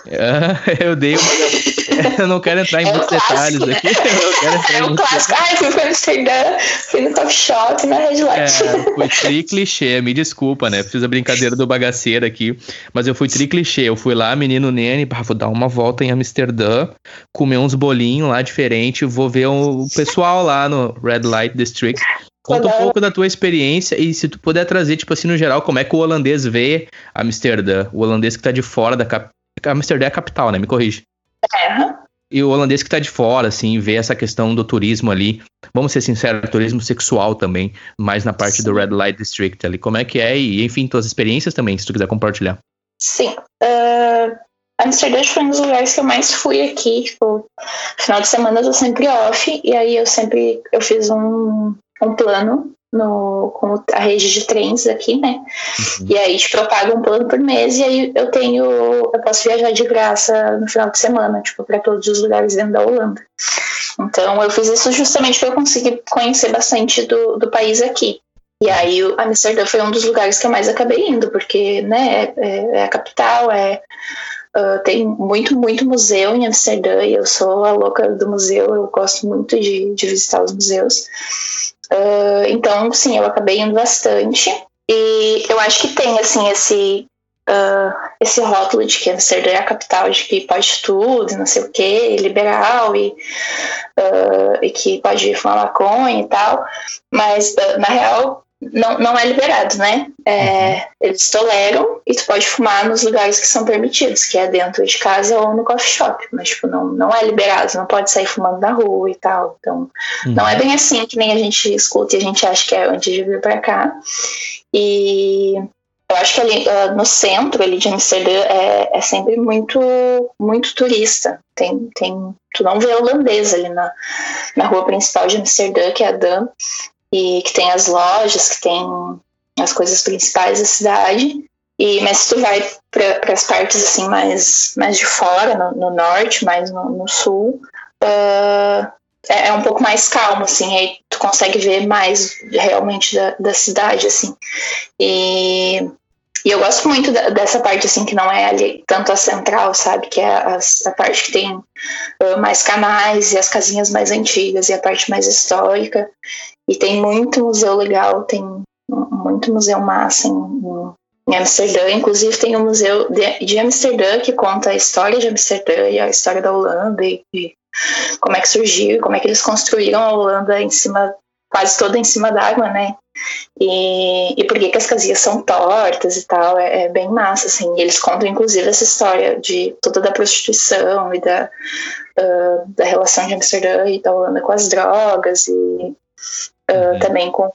S1: eu dei uma... Eu não quero entrar em é muitos clássico, detalhes
S2: né?
S1: aqui. Eu quero
S2: entrar é um clássico. Ai, fui pra Amsterdã, fui no coffee shop na Red Light.
S1: É, foi tri clichê, me desculpa, né? Fiz a brincadeira do bagaceiro aqui. Mas eu fui tri clichê. Eu fui lá, menino Nene, pá, vou dar uma volta em Amsterdã, comer uns bolinhos lá diferente, vou ver o pessoal lá no Red Light District. Conta um pouco da tua experiência e se tu puder trazer, tipo assim, no geral, como é que o holandês vê Amsterdã, o holandês que tá de fora da capital. Amsterdã é a capital, né? Me corrige.
S2: É.
S1: E o holandês que tá de fora, assim, vê essa questão do turismo ali, vamos ser sinceros, turismo sexual também, mais na parte Sim. do Red Light District ali. Como é que é? E, enfim, tuas experiências também, se tu quiser compartilhar.
S2: Sim. Uh, Amsterdã foi um dos lugares que eu mais fui aqui. Tipo, final de semana eu tô sempre off, e aí eu sempre eu fiz um, um plano no, com a rede de trens aqui, né? Uhum. E aí, eu pago um plano por mês e aí eu tenho. Eu posso viajar de graça no final de semana, tipo, para todos os lugares dentro da Holanda. Então, eu fiz isso justamente para eu conseguir conhecer bastante do, do país aqui. E aí, Amsterdã foi um dos lugares que eu mais acabei indo, porque, né, é, é a capital, é. Uh, tem muito, muito museu em Amsterdã e eu sou a louca do museu, eu gosto muito de, de visitar os museus. Uh, então, sim, eu acabei indo bastante. E eu acho que tem, assim, esse, uh, esse rótulo de que Amsterdã é a capital de que pode tudo, não sei o quê, liberal e, uh, e que pode fumar maconha e tal. Mas, na real, não, não é liberado, né? É, uhum. eles toleram e tu pode fumar nos lugares que são permitidos, que é dentro de casa ou no coffee shop, mas tipo, não, não é liberado, não pode sair fumando na rua e tal. Então, uhum. não é bem assim que nem a gente escuta e a gente acha que é antes de vir para cá. E eu acho que ali uh, no centro ali de Amsterdã é, é sempre muito muito turista. Tem, tem, tu não vê holandês ali na, na rua principal de Amsterdã, que é a Dam, e que tem as lojas, que tem as coisas principais da cidade. E, mas se tu vai para as partes assim mais, mais de fora, no, no norte, mais no, no sul, uh, é, é, um pouco mais calmo, assim, aí tu consegue ver mais realmente da, da cidade, assim. E, e eu gosto muito da, dessa parte, assim, que não é ali tanto a central, sabe? Que é a, a parte que tem uh, mais canais e as casinhas mais antigas e a parte mais histórica. E tem muito museu legal, tem muito museu massa em, em Amsterdã. Inclusive tem um museu de, de, Amsterdã que conta a história de Amsterdã e a história da Holanda e, e como é que surgiu, como é que eles construíram a Holanda em cima, quase toda em cima d'água, né? E, e por que, que as casinhas são tortas e tal, é, é, bem massa, assim. E eles contam, inclusive, essa história de toda da prostituição e da, uh, da relação de Amsterdã e da Holanda com as drogas e uh, também com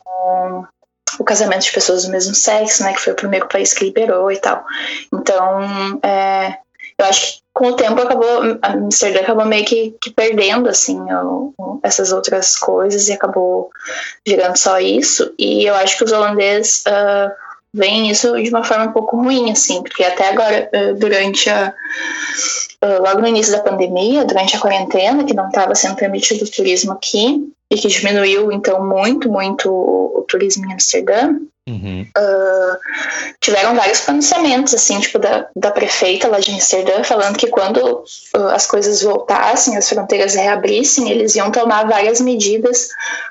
S2: o casamento de pessoas do mesmo sexo, né? Que foi o primeiro país que liberou e tal. Então, é, eu acho que com o tempo acabou, Amsterdã acabou meio que, que perdendo, assim, o, o, essas outras coisas e acabou virando só isso. E eu acho que os holandeses uh, veem isso de uma forma um pouco ruim, assim, porque até agora, uh, durante a. Uh, logo no início da pandemia, durante a quarentena, que não estava sendo permitido o turismo aqui, e que diminuiu, então, muito, muito o, turismo em Amsterdã, Uhum. Uh, tiveram vários pronunciamentos, assim, tipo, da, da prefeita lá de Amsterdã, falando que quando uh, as coisas voltassem, as fronteiras reabrissem, eles iam tomar várias medidas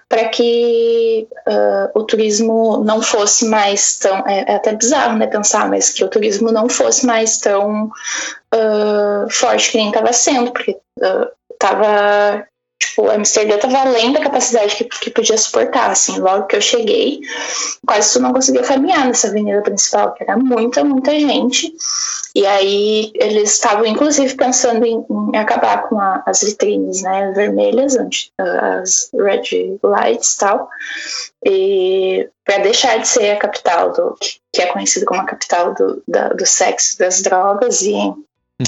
S2: para que uh, o turismo não fosse mais tão. É, é, até bizarro, né, pensar, mas que o turismo não fosse mais tão forte que nem estava sendo, porque estava Tipo, Amsterdã tava além da capacidade que, que podia suportar, assim. Logo que eu cheguei, quase tu não conseguia caminhar nessa avenida principal, que era muita, muita gente. E aí eles estavam, inclusive, pensando em, em acabar com a, as vitrines, né, vermelhas, as red lights e tal. E para deixar de ser a capital do que é conhecido como a capital do, da, do sexo, das drogas e, uhum.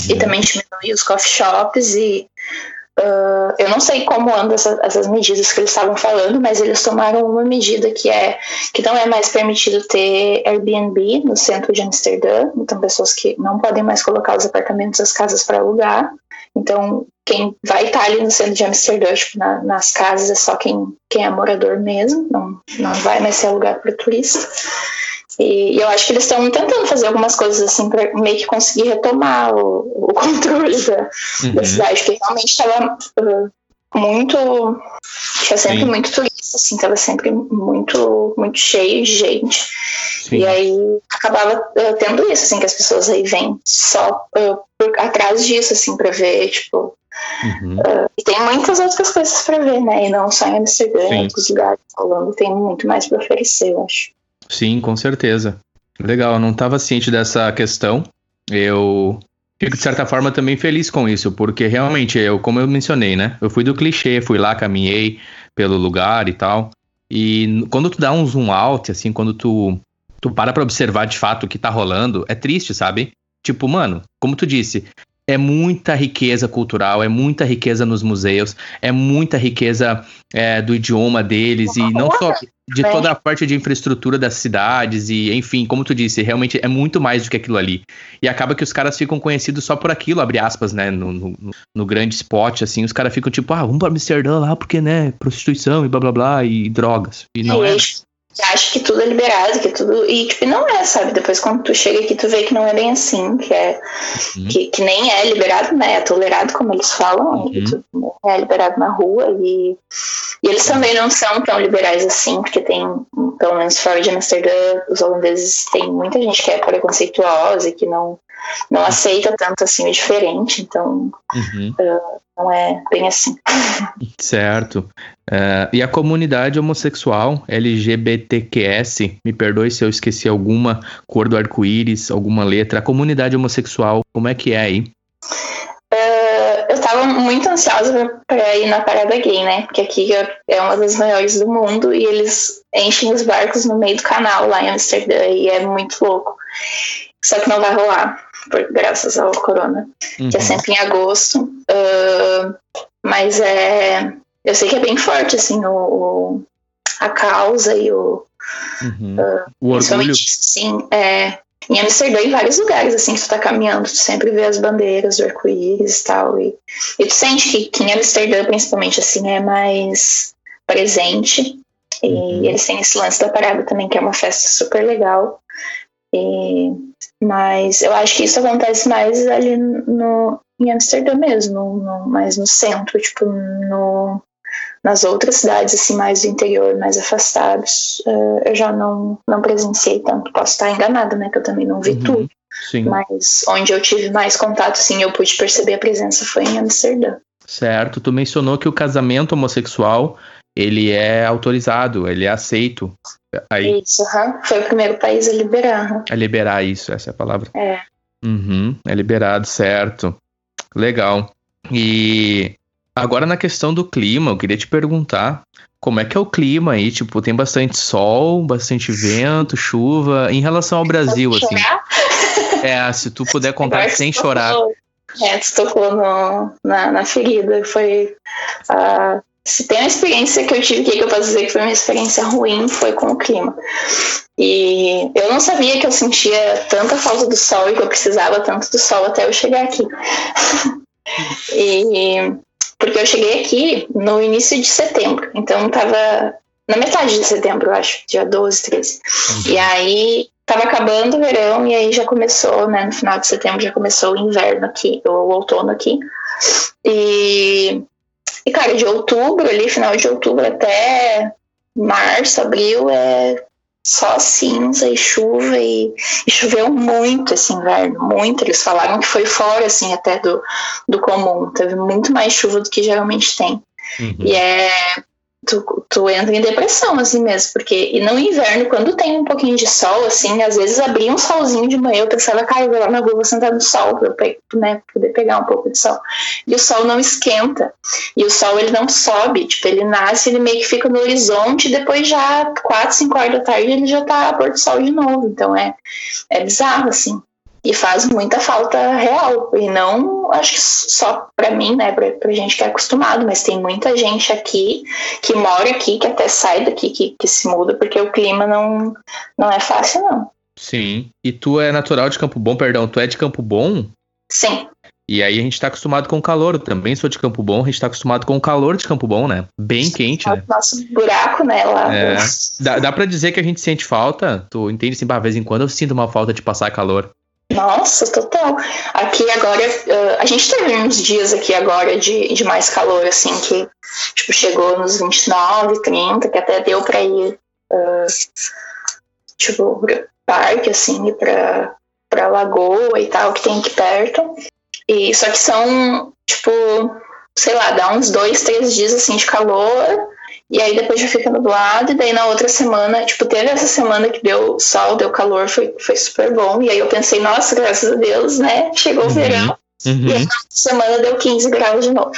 S2: e também diminuir os coffee shops e Uh, eu não sei como andam essa, essas medidas que eles estavam falando, mas eles tomaram uma medida que é que não é mais permitido ter Airbnb no centro de Amsterdã, então pessoas que não podem mais colocar os apartamentos, as casas para alugar. Então quem vai estar ali no centro de Amsterdã, tipo, na, nas casas, é só quem, quem é morador mesmo, não, não vai mais ser alugado para turista. E, eu acho que eles estão tentando fazer algumas coisas assim para meio que conseguir retomar o, o controle da, uhum. da, cidade, que realmente estava uh, muito. Tinha sempre Sim. muito turista, assim, estava sempre muito, muito cheio de gente. Sim. E aí acabava uh, tendo isso, assim, que as pessoas aí vêm só uh, por atrás disso, assim, para ver, tipo. Uhum. Uh, e tem muitas outras coisas para ver, né? E não só em Amsterdã, em outros lugares. Holanda tem muito mais para oferecer, eu acho.
S1: Sim, com certeza. Legal, eu não estava ciente dessa questão. Eu fico, de certa forma, também feliz com isso, porque realmente, eu, como eu mencionei, né? Eu fui do clichê, fui lá, caminhei pelo lugar e tal. E quando tu dá um zoom out, assim, quando tu, tu para pra observar de fato o que tá rolando, é triste, sabe? Tipo, mano, como tu disse, é muita riqueza cultural, é muita riqueza nos museus, é muita riqueza é, do idioma deles e não só de toda a parte de infraestrutura das cidades e, enfim, como tu disse, realmente é muito mais do que aquilo ali. E acaba que os caras ficam conhecidos só por aquilo, abre aspas, né, no, no, no grande spot, assim, os caras ficam tipo, ah, vamos para Amsterdã lá porque, né, prostituição e blá blá blá e drogas. E não é
S2: acha que tudo é liberado, que tudo. E tipo, não é, sabe? Depois quando tu chega aqui, tu vê que não é bem assim, que é uhum. que, que nem é liberado, né? É tolerado, como eles falam, uhum. é liberado na rua. E, e eles também não são tão liberais assim, porque tem, pelo menos fora de Amsterdã, os holandeses tem muita gente que é preconceituosa e que não, não aceita tanto assim o diferente, então uhum. uh, não é bem assim.
S1: Certo. Uh, e a comunidade homossexual LGBTQS, me perdoe se eu esqueci alguma cor do arco-íris, alguma letra. A comunidade homossexual, como é que é aí?
S2: Uh, eu tava muito ansiosa para ir na parada gay, né? Porque aqui é uma das maiores do mundo e eles enchem os barcos no meio do canal lá em Amsterdã e é muito louco. Só que não vai rolar por, graças ao corona, uhum. que é uhum. sempre em agosto. Uh, mas é. Eu sei que é bem forte, assim, o, o a causa e o.
S1: Uhum. Uh, o orgulho.
S2: Sim, é. Em Amsterdã, em vários lugares, assim, tu tá caminhando, tu sempre vê as bandeiras do arco-íris e tal. E, e tu sente que, que em Amsterdã, principalmente, assim, é mais presente. E uhum. eles têm esse lance da parada também, que é uma festa super legal. E, mas eu acho que isso acontece mais ali no, em Amsterdã mesmo, no, mais no centro, tipo, no, nas outras cidades, assim, mais do interior, mais afastados, uh, eu já não, não presenciei tanto. Posso estar enganada, né? Que eu também não vi uhum, tudo. Sim. Mas onde eu tive mais contato, assim, eu pude perceber a presença foi em Amsterdã.
S1: Certo. Tu mencionou que o casamento homossexual ele é autorizado, ele é aceito.
S2: Aí, isso, uhum. foi o primeiro país a liberar. Uhum.
S1: A liberar isso, essa é a palavra.
S2: É.
S1: Uhum, é liberado, certo. Legal. E Agora na questão do clima, eu queria te perguntar como é que é o clima aí? Tipo, tem bastante sol, bastante vento, chuva. Em relação ao Brasil, assim. É, se tu puder contar sem chorar.
S2: É, tu tocou no, na, na ferida. Foi. Uh, se tem uma experiência que eu tive que eu posso dizer que foi uma experiência ruim, foi com o clima. E eu não sabia que eu sentia tanta falta do sol e que eu precisava tanto do sol até eu chegar aqui. e porque eu cheguei aqui no início de setembro, então tava na metade de setembro, eu acho, dia 12, 13. Uhum. E aí tava acabando o verão e aí já começou, né, no final de setembro já começou o inverno aqui, o outono aqui. E e, cara, de outubro, ali, final de outubro até março, abril, é só cinza e chuva e, e, choveu muito esse inverno, muito. Eles falaram que foi fora, assim, até do, do comum. Teve muito mais chuva do que geralmente tem. Uhum. E é tu, tu entra em depressão, assim mesmo, porque e no inverno, quando tem um pouquinho de sol, assim, às vezes abria um solzinho de manhã, eu pensava, cara, eu vou lá na rua, vou sentar no sol, pra eu né, poder pegar um pouco de sol. E o sol não esquenta, e o sol ele não sobe, tipo, ele nasce, ele meio que fica no horizonte, e depois já, quatro, cinco horas da tarde, ele já tá a pôr do sol de novo, então é, é bizarro, assim e faz muita falta real. E não, acho que só para mim, né, pra, pra gente que é acostumado, mas tem muita gente aqui que mora aqui, que até sai daqui, que, que se muda, porque o clima não, não é fácil, não.
S1: Sim. E tu é natural de Campo Bom, perdão, tu é de Campo Bom?
S2: Sim.
S1: E aí a gente tá acostumado com o calor. Eu também sou de Campo Bom, a gente tá acostumado com o calor de Campo Bom, né? Bem quente, né?
S2: Nosso buraco, né? Lá.
S1: É. Dá, dá pra dizer que a gente sente falta? Tu entende assim, de vez em quando eu sinto uma falta de passar calor.
S2: Nossa, total. Aqui agora, uh, a gente teve uns dias aqui agora de, de mais calor, assim, que tipo, chegou nos 29, 30, que até deu pra ir, uh, tipo, pro parque, assim, ir pra, pra lagoa e tal, que tem aqui perto. E só que são, tipo, sei lá, dá uns dois, três dias, assim, de calor, e aí depois já fica nublado, e daí na outra semana, tipo, teve essa semana que deu sol, deu calor, foi, foi super bom. E aí eu pensei, nossa, graças a Deus, né? Chegou o uhum. verão. Uhum. E aí na semana deu 15 graus de novo.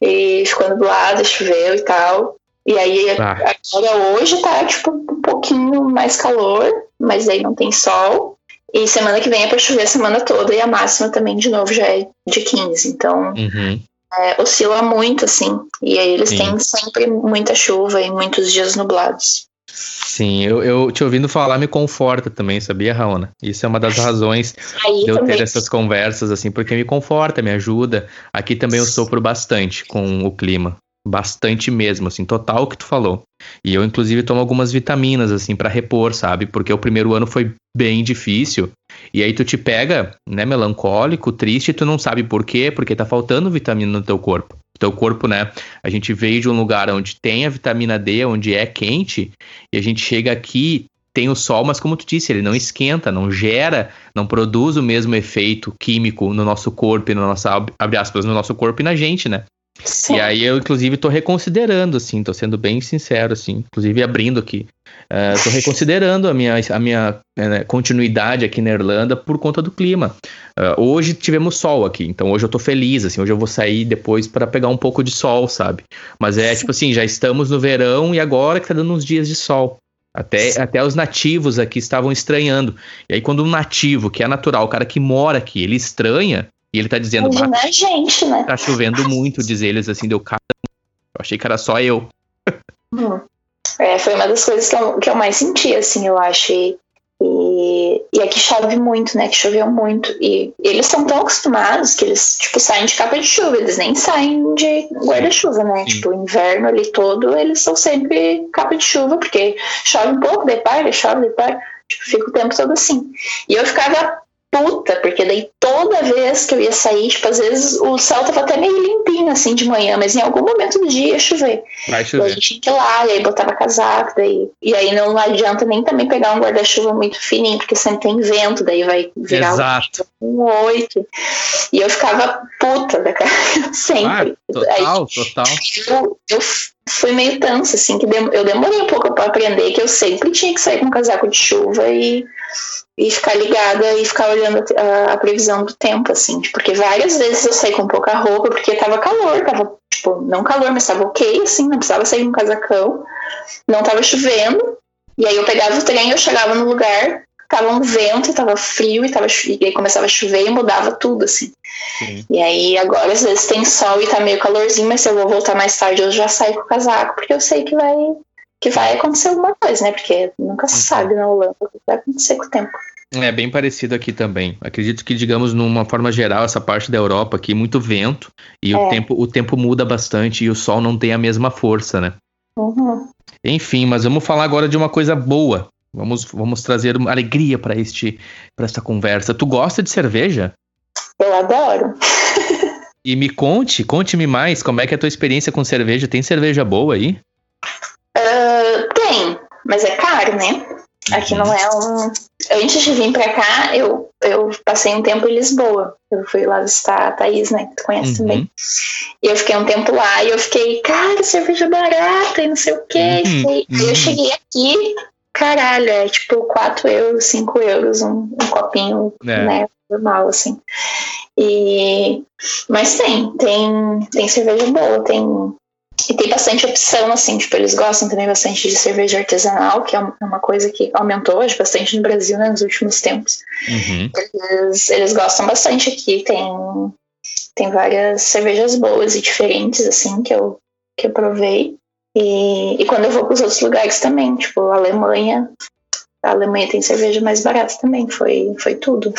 S2: E ficou nublado, choveu e tal. E aí ah. agora hoje tá, tipo, um pouquinho mais calor, mas aí não tem sol. E semana que vem é pra chover a semana toda e a máxima também de novo já é de 15. Então, uhum é, oscila muito, assim. E aí eles Sim. têm sempre muita chuva e muitos dias nublados.
S1: Sim, eu, eu te ouvindo falar me conforta também, sabia, Raona? Isso é uma das razões de eu também. ter essas conversas, assim, porque me conforta, me ajuda. Aqui também eu sofro bastante com o clima. Bastante mesmo, assim, total o que tu falou. E eu, inclusive, tomo algumas vitaminas, assim, para repor, sabe? Porque o primeiro ano foi bem difícil. E aí tu te pega, né, melancólico, triste, e tu não sabe por quê, porque tá faltando vitamina no teu corpo. O teu corpo, né? A gente veio de um lugar onde tem a vitamina D, onde é quente, e a gente chega aqui, tem o sol, mas como tu disse, ele não esquenta, não gera, não produz o mesmo efeito químico no nosso corpo e no nosso, abre aspas, no nosso corpo e na gente, né? Sim. E aí eu, inclusive, tô reconsiderando, assim, tô sendo bem sincero, assim, inclusive abrindo aqui. Uh, tô reconsiderando a minha, a minha né, continuidade aqui na Irlanda por conta do clima. Uh, hoje tivemos sol aqui, então hoje eu tô feliz, assim, hoje eu vou sair depois para pegar um pouco de sol, sabe? Mas é Sim. tipo assim, já estamos no verão e agora que tá dando uns dias de sol. Até, até os nativos aqui estavam estranhando. E aí, quando um nativo, que é natural, o cara que mora aqui, ele estranha, e ele tá dizendo.
S2: Imagina a gente, né?
S1: Tá chovendo muito, diz eles assim, deu cara. Eu achei que era só eu.
S2: Hum. É, foi uma das coisas que eu, que eu mais senti, assim, eu achei. E, e aqui chove muito, né? Que choveu muito. E eles estão tão acostumados que eles, tipo, saem de capa de chuva, eles nem saem de guarda-chuva, né? Sim. Tipo, o inverno ali todo, eles são sempre capa de chuva, porque chove um pouco, depois chove, depois Tipo, fica o tempo todo assim. E eu ficava puta, porque daí toda vez que eu ia sair, tipo, às vezes o céu tava até meio limpinho assim de manhã, mas em algum momento do dia ia chover.
S1: Vai chover.
S2: E a gente tinha que ir lá, e aí botava casaco, daí. E aí não adianta nem também pegar um guarda-chuva muito fininho, porque sempre tem vento, daí vai virar
S1: Exato.
S2: um oito. E eu ficava puta da cara, sempre.
S1: Ah, total,
S2: aí,
S1: total.
S2: Eu, eu fui meio tansa, assim, que eu demorei um pouco para aprender que eu sempre tinha que sair com um casaco de chuva e, e ficar ligada e ficar olhando a, a, previsão do tempo, assim, porque várias vezes eu saí com pouca roupa porque tava calor, tava, tipo, não calor, mas tava ok, assim, não precisava sair com um casacão, não tava chovendo, e aí eu pegava o trem, eu chegava no lugar, tava um vento, tava frio e, tava, e começava a chover e mudava tudo, assim. Sim. E aí agora às vezes tem sol e tá meio calorzinho, mas se eu vou voltar mais tarde eu já saio com o casaco, porque eu sei que vai, que vai acontecer alguma coisa, né? Porque nunca se uhum. sabe na Holanda o que vai acontecer com o tempo.
S1: É bem parecido aqui também. Acredito que, digamos, numa forma geral, essa parte da Europa aqui, muito vento, e é. o, tempo, o tempo muda bastante e o sol não tem a mesma força, né? Uhum. Enfim, mas vamos falar agora de uma coisa boa. Vamos, vamos trazer uma alegria para este para esta conversa. Tu gosta de cerveja?
S2: Eu adoro.
S1: e me conte, conte-me mais, como é que é a tua experiência com cerveja? Tem cerveja boa aí?
S2: Uh, tem, mas é caro, né? Aqui não é um. Antes de vir pra cá, eu, eu passei um tempo em Lisboa. Eu fui lá visitar a Thaís, né? Que tu conhece uhum. também. E eu fiquei um tempo lá e eu fiquei, cara, cerveja barata e não sei o quê. Uhum. E eu uhum. cheguei aqui, caralho, é tipo 4 euros, 5 euros um, um copinho, é. né? Normal, assim. E, mas tem, tem, tem cerveja boa, tem, e tem bastante opção, assim, tipo, eles gostam também bastante de cerveja artesanal, que é uma coisa que aumentou acho, bastante no Brasil né, nos últimos tempos. Uhum. Eles, eles gostam bastante aqui, tem, tem várias cervejas boas e diferentes, assim, que eu, que eu provei. E, e quando eu vou para os outros lugares também, tipo, a Alemanha, a Alemanha tem cerveja mais barata também, foi, foi tudo.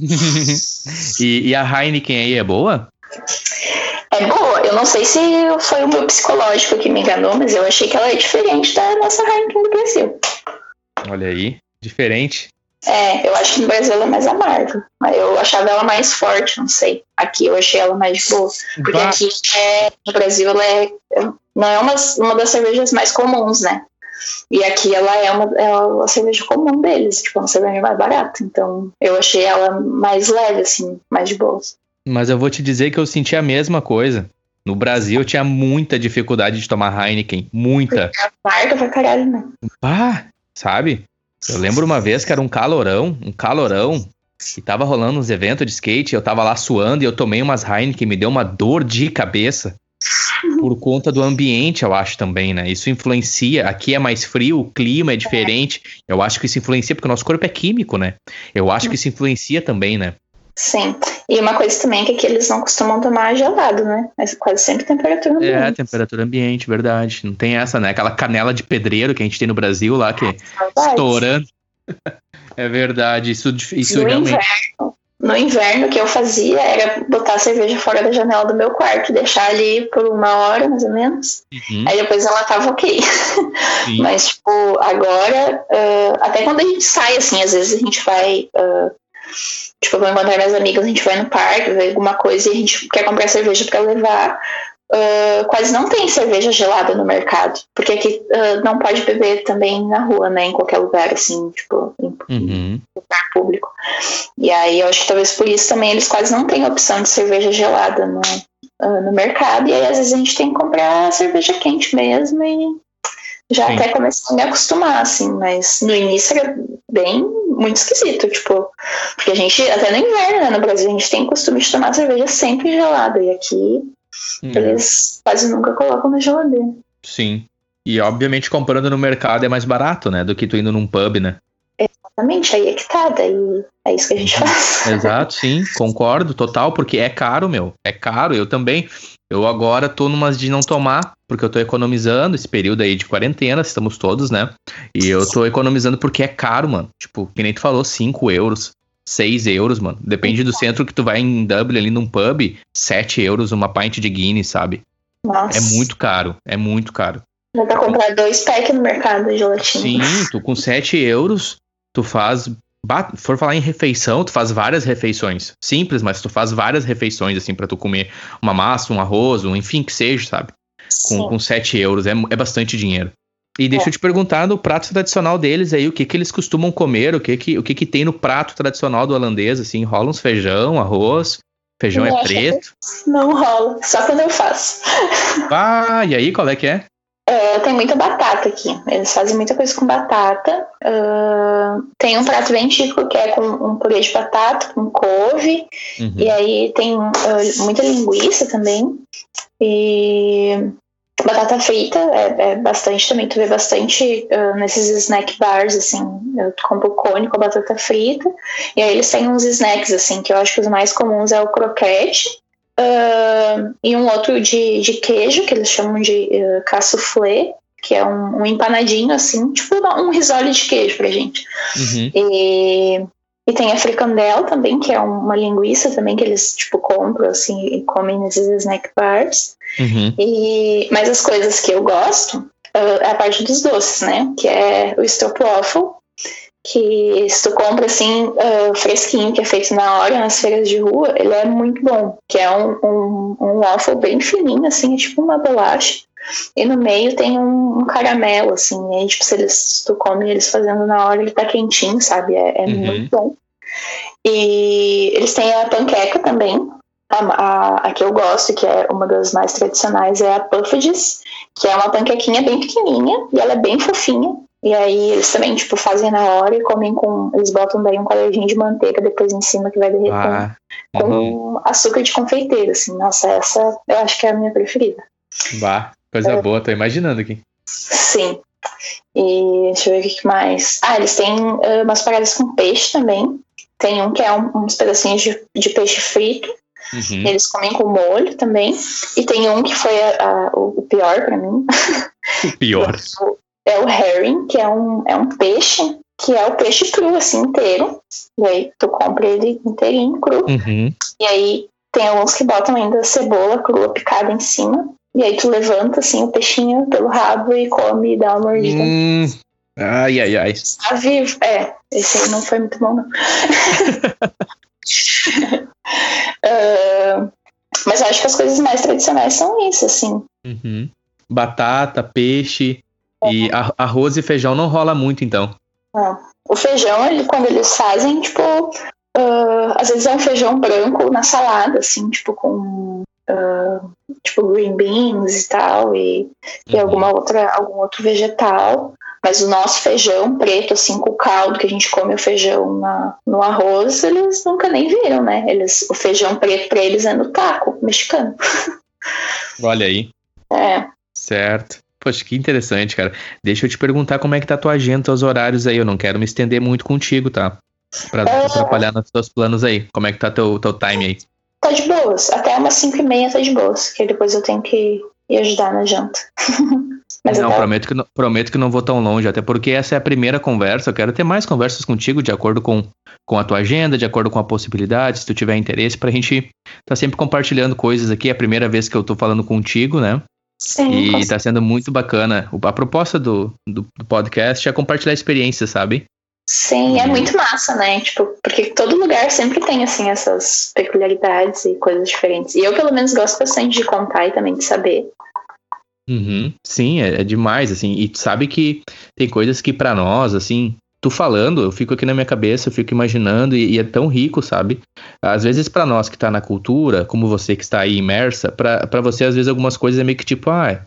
S1: e, e, a Heineken aí é boa?
S2: É boa, eu não sei se foi o meu psicológico que me enganou, mas eu achei que ela é diferente da nossa Heineken do Brasil.
S1: Olha aí, diferente.
S2: É, eu acho que no Brasil ela é mais amarga. Mas eu achava ela mais forte, não sei. Aqui eu achei ela mais boa. Porque bah. aqui é, no Brasil ela é não é uma, uma das cervejas mais comuns, né? E aqui ela é uma, é uma cerveja comum deles, tipo, uma cerveja mais barata. Então eu achei ela mais leve, assim, mais de boa.
S1: Mas eu vou te dizer que eu senti a mesma coisa. No Brasil eu tinha muita dificuldade de tomar Heineken. Muita.
S2: Amarga pra caralho, né?
S1: Ah, sabe? Eu lembro uma vez que era um calorão, um calorão, e tava rolando uns eventos de skate, eu tava lá suando e eu tomei umas Heineken, me deu uma dor de cabeça por conta do ambiente, eu acho também, né? Isso influencia. Aqui é mais frio, o clima é diferente. Eu acho que isso influencia porque o nosso corpo é químico, né? Eu acho que isso influencia também, né?
S2: Sim. E uma coisa também é que aqui eles não costumam tomar gelado, né? Mas quase sempre temperatura ambiente.
S1: É, temperatura ambiente, verdade. Não tem essa, né? Aquela canela de pedreiro que a gente tem no Brasil lá, que é estourando. É verdade. Isso, isso realmente.
S2: Inverno, no inverno, o que eu fazia era botar a cerveja fora da janela do meu quarto, deixar ali por uma hora, mais ou menos. Uhum. Aí depois ela tava ok. Mas, tipo, agora, uh, até quando a gente sai, assim, às vezes a gente vai. Uh, tipo, eu vou encontrar minhas amigas, a gente vai no parque, ver alguma coisa e a gente quer comprar cerveja para levar. Uh, quase não tem cerveja gelada no mercado, porque aqui uh, não pode beber também na rua, né, em qualquer lugar, assim, tipo, em, uhum. lugar público. E aí eu acho que talvez por isso também eles quase não têm opção de cerveja gelada no, uh, no mercado, e aí às vezes a gente tem que comprar cerveja quente mesmo e já Sim. até comecei a me acostumar, assim, mas no início era bem, muito esquisito, tipo, porque a gente, até no inverno, né, no Brasil, a gente tem costume de tomar cerveja sempre gelada, e aqui Hum. Eles quase nunca colocam na geladeira.
S1: Sim. E obviamente comprando no mercado é mais barato, né? Do que tu indo num pub, né?
S2: Exatamente, aí é que tá, daí é isso que a gente uhum. faz.
S1: Exato, sim, concordo, total, porque é caro, meu. É caro, eu também. Eu agora tô numas de não tomar, porque eu tô economizando esse período aí de quarentena, estamos todos, né? E eu tô economizando porque é caro, mano. Tipo, que nem tu falou, 5 euros. 6 euros, mano. Depende do centro que tu vai em Dublin, ali num pub, 7 euros uma pint de Guinness, sabe? Nossa. É muito caro, é muito caro.
S2: Dá pra comprar dois packs no mercado de gelatina.
S1: Sim, tu com 7 euros, tu faz. For falar em refeição, tu faz várias refeições. Simples, mas tu faz várias refeições, assim, para tu comer uma massa, um arroz, um enfim que seja, sabe? Com, com 7 euros. É, é bastante dinheiro. E deixa é. eu te perguntar no prato tradicional deles aí, o que que eles costumam comer, o que que, o que que tem no prato tradicional do holandês, assim, rola uns feijão, arroz, Feijão é preto?
S2: Não rola, só quando eu faço.
S1: Ah, e aí, qual é que é?
S2: Uh, tem muita batata aqui. Eles fazem muita coisa com batata. Uh, tem um prato bem típico que é com um purê de batata, com couve. Uhum. E aí tem uh, muita linguiça também. E batata frita é, é, bastante também. Tu vê bastante nesses snack bars, assim. Eu compro cone com batata frita. E aí eles têm uns snacks, assim, que eu acho que os mais comuns é o croquete Uh, e um outro de, de queijo, que eles chamam de uh, cassoufflé, que é um, um, empanadinho assim, tipo um risole de queijo pra gente. Uhum. E, e tem a fricandel também, que é uma linguiça também que eles tipo compram assim e comem nesses snack bars. Uhum. E, mas as coisas que eu gosto uh, é a parte dos doces, né? Que é o stroopwafel, que se tu compra assim uh, fresquinho, que é feito na hora nas feiras de rua, ele é muito bom. Que é um, um, um waffle bem fininho, assim, é tipo uma bolacha. E no meio tem um, um caramelo, assim. E aí, tipo, se, eles, se tu come eles fazendo na hora, ele tá quentinho, sabe? É, é uhum. muito bom. E eles têm a panqueca também. A, a, a, que eu gosto, que é uma das mais tradicionais, é a Puffages, que é uma panquequinha bem pequenininha e ela é bem fofinha. E aí eles também, tipo, fazem na hora e comem com. Eles botam daí um quadradinho de manteiga depois em cima que vai derreter ah, com uhum. açúcar de confeiteiro, assim. Nossa, essa eu acho que é a minha preferida.
S1: Bah, coisa é. boa, tô imaginando aqui.
S2: Sim. E deixa eu ver o que mais. Ah, eles têm uh, umas paradas com peixe também. Tem um que é um, uns pedacinhos de, de peixe frito. Uhum. Eles comem com molho também. E tem um que foi a, a, o pior para mim.
S1: O pior.
S2: é o herring, que é um, é um peixe, que é o peixe cru, assim, inteiro. E aí tu compra ele inteirinho, cru. Uhum. E aí tem alguns que botam ainda cebola crua picada em cima. E aí tu levanta, assim, o peixinho pelo rabo e come e dá uma mordida.
S1: Hum. Ai, ai, ai.
S2: Tá vivo. É, esse aí não foi muito bom, não. uh, mas eu acho que as coisas mais tradicionais são isso, assim.
S1: Uhum. Batata, peixe, e arroz e feijão não rola muito, então.
S2: É. O feijão, ele, quando eles fazem, tipo, uh, às vezes é um feijão branco na salada, assim, tipo, com uh, tipo green beans e tal, e, uhum. e alguma outra, algum outro vegetal. Mas o nosso feijão preto, assim, com o caldo que a gente come o feijão na, no arroz, eles nunca nem viram, né? Eles, o feijão preto para eles é no taco mexicano.
S1: Olha aí.
S2: É.
S1: Certo. Poxa, que interessante, cara. Deixa eu te perguntar como é que tá a tua agenda, os horários aí. Eu não quero me estender muito contigo, tá? Pra é... atrapalhar nos teus planos aí. Como é que tá teu, teu time aí?
S2: Tá de boas. Até umas 5 e meia tá de boas. Que depois eu tenho que ir ajudar na janta.
S1: Mas não, prometo que não, prometo que não vou tão longe, até porque essa é a primeira conversa. Eu quero ter mais conversas contigo, de acordo com, com a tua agenda, de acordo com a possibilidade, se tu tiver interesse, pra gente tá sempre compartilhando coisas aqui. É a primeira vez que eu tô falando contigo, né? Sim, e está sendo muito bacana. A proposta do, do, do, podcast é compartilhar experiência, sabe?
S2: Sim, é muito massa, né? Tipo, porque todo lugar sempre tem, assim, essas peculiaridades e coisas diferentes. E eu, pelo menos, gosto bastante de contar e também de saber.
S1: Uhum, sim, é, é demais, assim. E sabe que tem coisas que para nós, assim, tu falando, eu fico aqui na minha cabeça, eu fico imaginando e, e é tão rico, sabe? Às vezes para nós que tá na cultura, como você que está aí imersa, para você às vezes algumas coisas é meio que tipo, ah,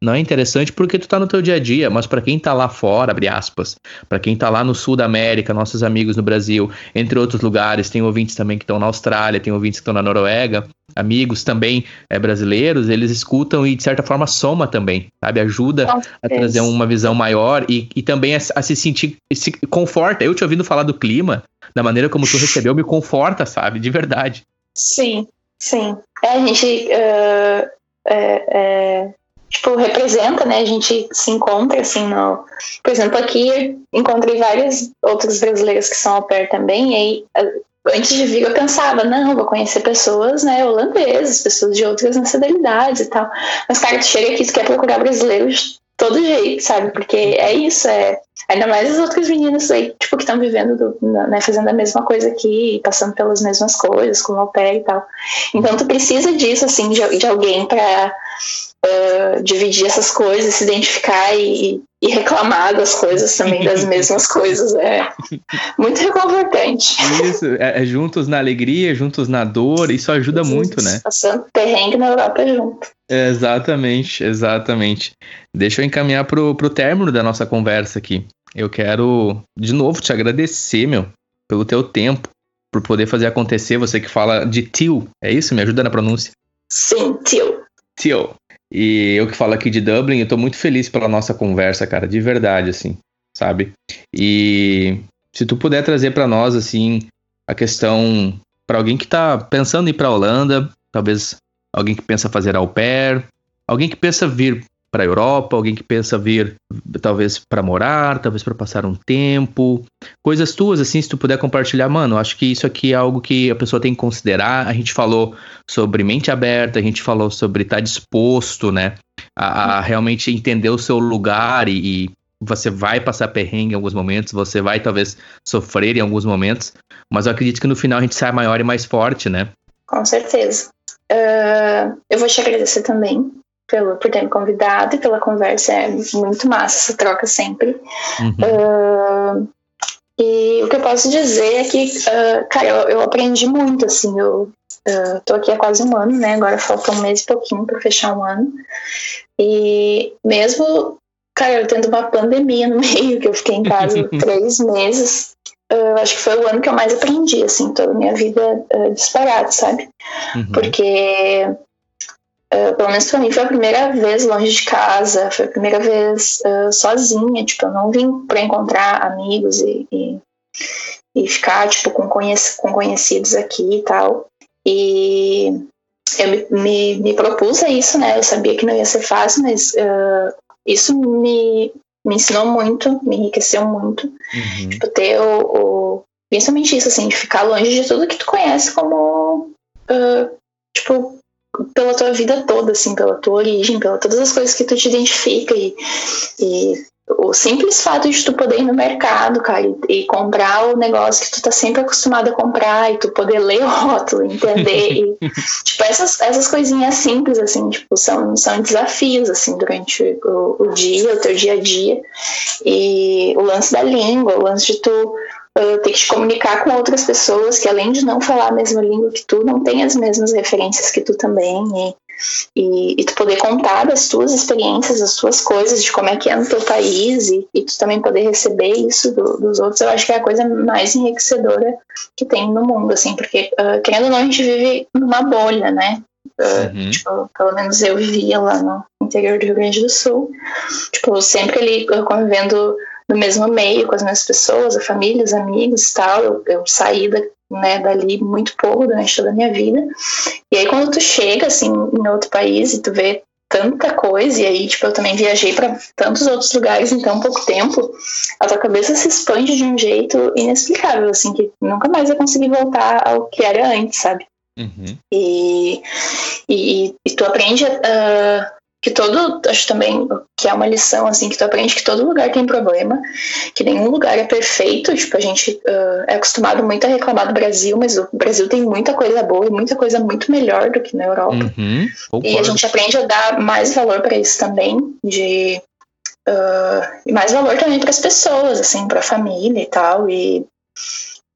S1: não é interessante porque tu tá no teu dia a dia, mas para quem tá lá fora, abre aspas, para quem tá lá no sul da América, nossos amigos no Brasil, entre outros lugares, tem ouvintes também que estão na Austrália, tem ouvintes que estão na Noruega, amigos também é, brasileiros, eles escutam e de certa forma soma também, sabe? Ajuda a trazer uma visão maior e, e também a, a, se sentir, se conforta. Eu te ouvindo falar do clima, da maneira como tu recebeu, me conforta, sabe? De verdade.
S2: Sim, sim. É, a gente. Uh, é, é tipo, representa, né? A gente se encontra, assim, no... Por exemplo, aqui encontrei vários outros brasileiros que são ao pair também, e aí, antes de vir eu pensava, não, vou conhecer pessoas, né, holandesas, pessoas de outras nacionalidades e tal. Mas, cara, tu chega aqui, tu quer procurar brasileiros todo jeito, sabe? Porque é isso, é... Ainda mais as outras meninas aí, tipo, que estão vivendo, do, né, fazendo a mesma coisa aqui, passando pelas mesmas coisas, com o au pair e tal. Então, tu precisa disso, assim, de, de alguém para uh, dividir essas coisas, se identificar e, e reclamar das coisas também, das mesmas coisas. É muito reconfortante.
S1: Isso, é, é, juntos na alegria, juntos na dor, isso ajuda isso, muito, né?
S2: Passando perrengue na Europa junto.
S1: exatamente, exatamente. Deixa eu encaminhar pro, pro término da nossa conversa aqui. Eu quero, de novo, te agradecer, meu, pelo teu tempo, por poder fazer acontecer. Você que fala de tio, é isso? Me ajuda na pronúncia.
S2: Sim, tio.
S1: Tio. E eu que falo aqui de Dublin, eu tô muito feliz pela nossa conversa, cara, de verdade, assim, sabe? E se tu puder trazer para nós, assim, a questão para alguém que tá pensando em ir pra Holanda, talvez alguém que pensa fazer au pair, alguém que pensa vir para a Europa, alguém que pensa vir talvez para morar, talvez para passar um tempo, coisas tuas assim, se tu puder compartilhar, mano, acho que isso aqui é algo que a pessoa tem que considerar. A gente falou sobre mente aberta, a gente falou sobre estar tá disposto, né, a, a, realmente entender o seu lugar e, e você vai passar perrengue em alguns momentos, você vai talvez sofrer em alguns momentos, mas eu acredito que no final a gente sai maior e mais forte, né?
S2: Com certeza. Uh, eu vou te agradecer também pelo, por ter me convidado e pela conversa. É muito massa essa troca sempre. Uhum. Uh, e o que eu posso dizer é que, uh, cara, eu, eu, aprendi muito, assim, eu uh, tô aqui há quase um ano, né, agora falta um mês e pouquinho para fechar um ano, e mesmo, cara, eu tendo uma pandemia no meio, que eu fiquei em casa três meses, uh, acho que foi o ano que eu mais aprendi, assim, toda a minha vida uh, disparado, sabe, uhum. porque Uh, pelo menos pra mim foi a primeira vez longe de casa, foi a primeira vez uh, sozinha, tipo, eu não vim para encontrar amigos e, e, e, ficar, tipo, com, conhec com conhecidos aqui e tal. E eu me, me, me, propus a isso, né? Eu sabia que não ia ser fácil, mas uh, isso me, me ensinou muito, me enriqueceu muito. Uhum. Tipo, ter o, o, Principalmente isso, assim, de ficar longe de tudo que tu conhece como. tipo, pela tua vida toda, assim, pela tua origem, pela todas as coisas que tu te identifica e, e o simples fato de tu poder ir no mercado, cara, e, e, comprar o negócio que tu tá sempre acostumado a comprar e tu poder ler o rótulo, entender. e, tipo, essas, essas coisinhas simples, assim, tipo, são, são desafios, assim, durante o, o dia, o teu dia a dia. E o lance da língua, o lance de tu uh, ter que te comunicar com outras pessoas que, além de não falar a mesma língua que tu, não tem as mesmas referências que tu também. E, e, e, tu poder contar das tuas experiências, das tuas coisas, de como é que é no teu país e, e tu também poder receber isso do, dos outros, eu acho que é a coisa mais enriquecedora que tem no mundo, assim, porque uh, querendo ou não a gente vive numa bolha, né? Uh, uhum. tipo, pelo menos eu vivia lá no interior do Rio Grande do Sul, tipo, sempre ali convivendo no mesmo meio com as mesmas pessoas, a família, os amigos e tal. Eu, eu saí da, né, dali muito pouco durante toda a minha vida. E aí quando tu chega assim em outro país e tu vê tanta coisa, e aí, tipo, eu também viajei para tantos outros lugares em tão pouco tempo, a tua cabeça se expande de um jeito inexplicável, assim, que nunca mais vai conseguir voltar ao que era antes, sabe? Uhum. E, e, e, tu aprende a, que todo, acho também que é uma lição, assim, que tu aprende que todo lugar tem problema, que nenhum lugar é perfeito, tipo, a gente uh, é acostumado muito a reclamar do Brasil, mas o Brasil tem muita coisa boa e muita coisa muito melhor do que na Europa. Uhum, e a gente aprende a dar mais valor para isso também, de uh, e mais valor também para as pessoas, assim, para a família e tal, e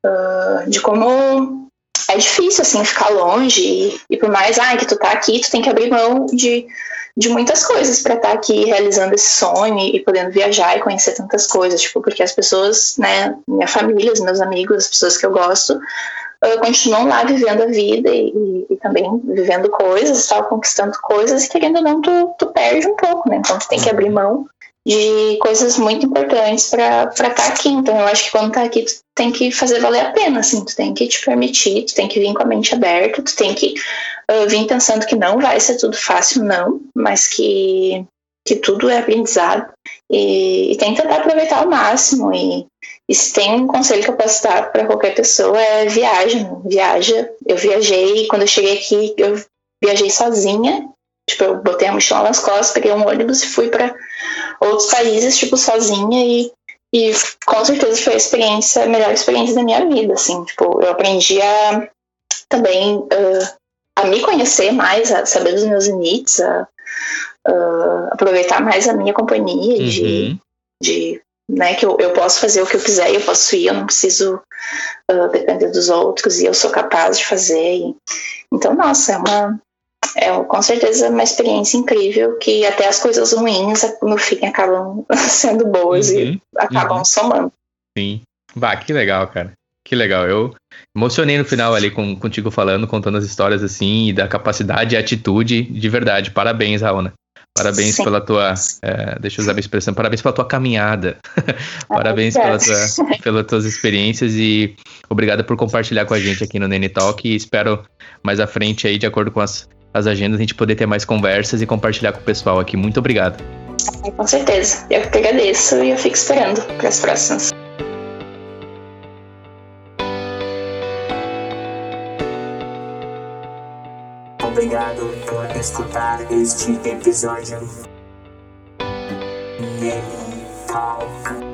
S2: uh, de como é difícil, assim, ficar longe, e, e por mais, ah, que tu tá aqui, tu tem que abrir mão de de muitas coisas para estar tá aqui realizando esse sonho e podendo viajar e conhecer tantas coisas, tipo, porque as pessoas, né, minha família, os meus amigos, as pessoas que eu gosto, uh, continuam lá vivendo a vida e, e, também vivendo coisas, tal, conquistando coisas, e querendo ou não, tu, tu perde um pouco, né? Então tu tem que abrir mão de coisas muito importantes para estar tá aqui. Então eu acho que quando tá aqui, tu tem que fazer valer a pena, assim, tu tem que te permitir, tu tem que vir com a mente aberta, tu tem que uh, vir pensando que não vai ser tudo fácil, não, mas que, que tudo é aprendizado. E, e tem que tentar aproveitar ao máximo. E, e se tem um conselho que eu posso dar para qualquer pessoa é viagem, viaja. Eu viajei, quando eu cheguei aqui, eu viajei sozinha, tipo, eu botei a mochila nas costas, peguei um ônibus e fui para outros países, tipo, sozinha e e com certeza foi a experiência, a melhor experiência da minha vida, assim, tipo, eu aprendi a também uh, a me conhecer mais, a saber dos meus limites, a uh, aproveitar mais a minha companhia, uhum. de de né, que eu, eu posso fazer o que eu quiser, eu posso ir, eu não preciso uh, depender dos outros e eu sou capaz de fazer. E, então, nossa, é uma é com certeza uma experiência incrível que até as coisas ruins no fim acabam sendo boas uhum, e acabam uhum. somando.
S1: Sim. Bah, que legal, cara. Que legal. Eu emocionei no final ali com, contigo falando, contando as histórias assim, e da capacidade e atitude de verdade. Parabéns, Raona. Parabéns Sim. pela tua. É, deixa eu usar a minha expressão. Parabéns pela tua caminhada. parabéns pela tua, pelas tuas experiências e obrigado por compartilhar com a gente aqui no Nene Talk. E espero mais à frente aí, de acordo com as, as agendas, a gente poder ter mais conversas e compartilhar com o pessoal aqui. Muito obrigado.
S2: Com certeza. Eu que agradeço e eu fico esperando para as próximas. Obrigado por escutar este episódio. Talk.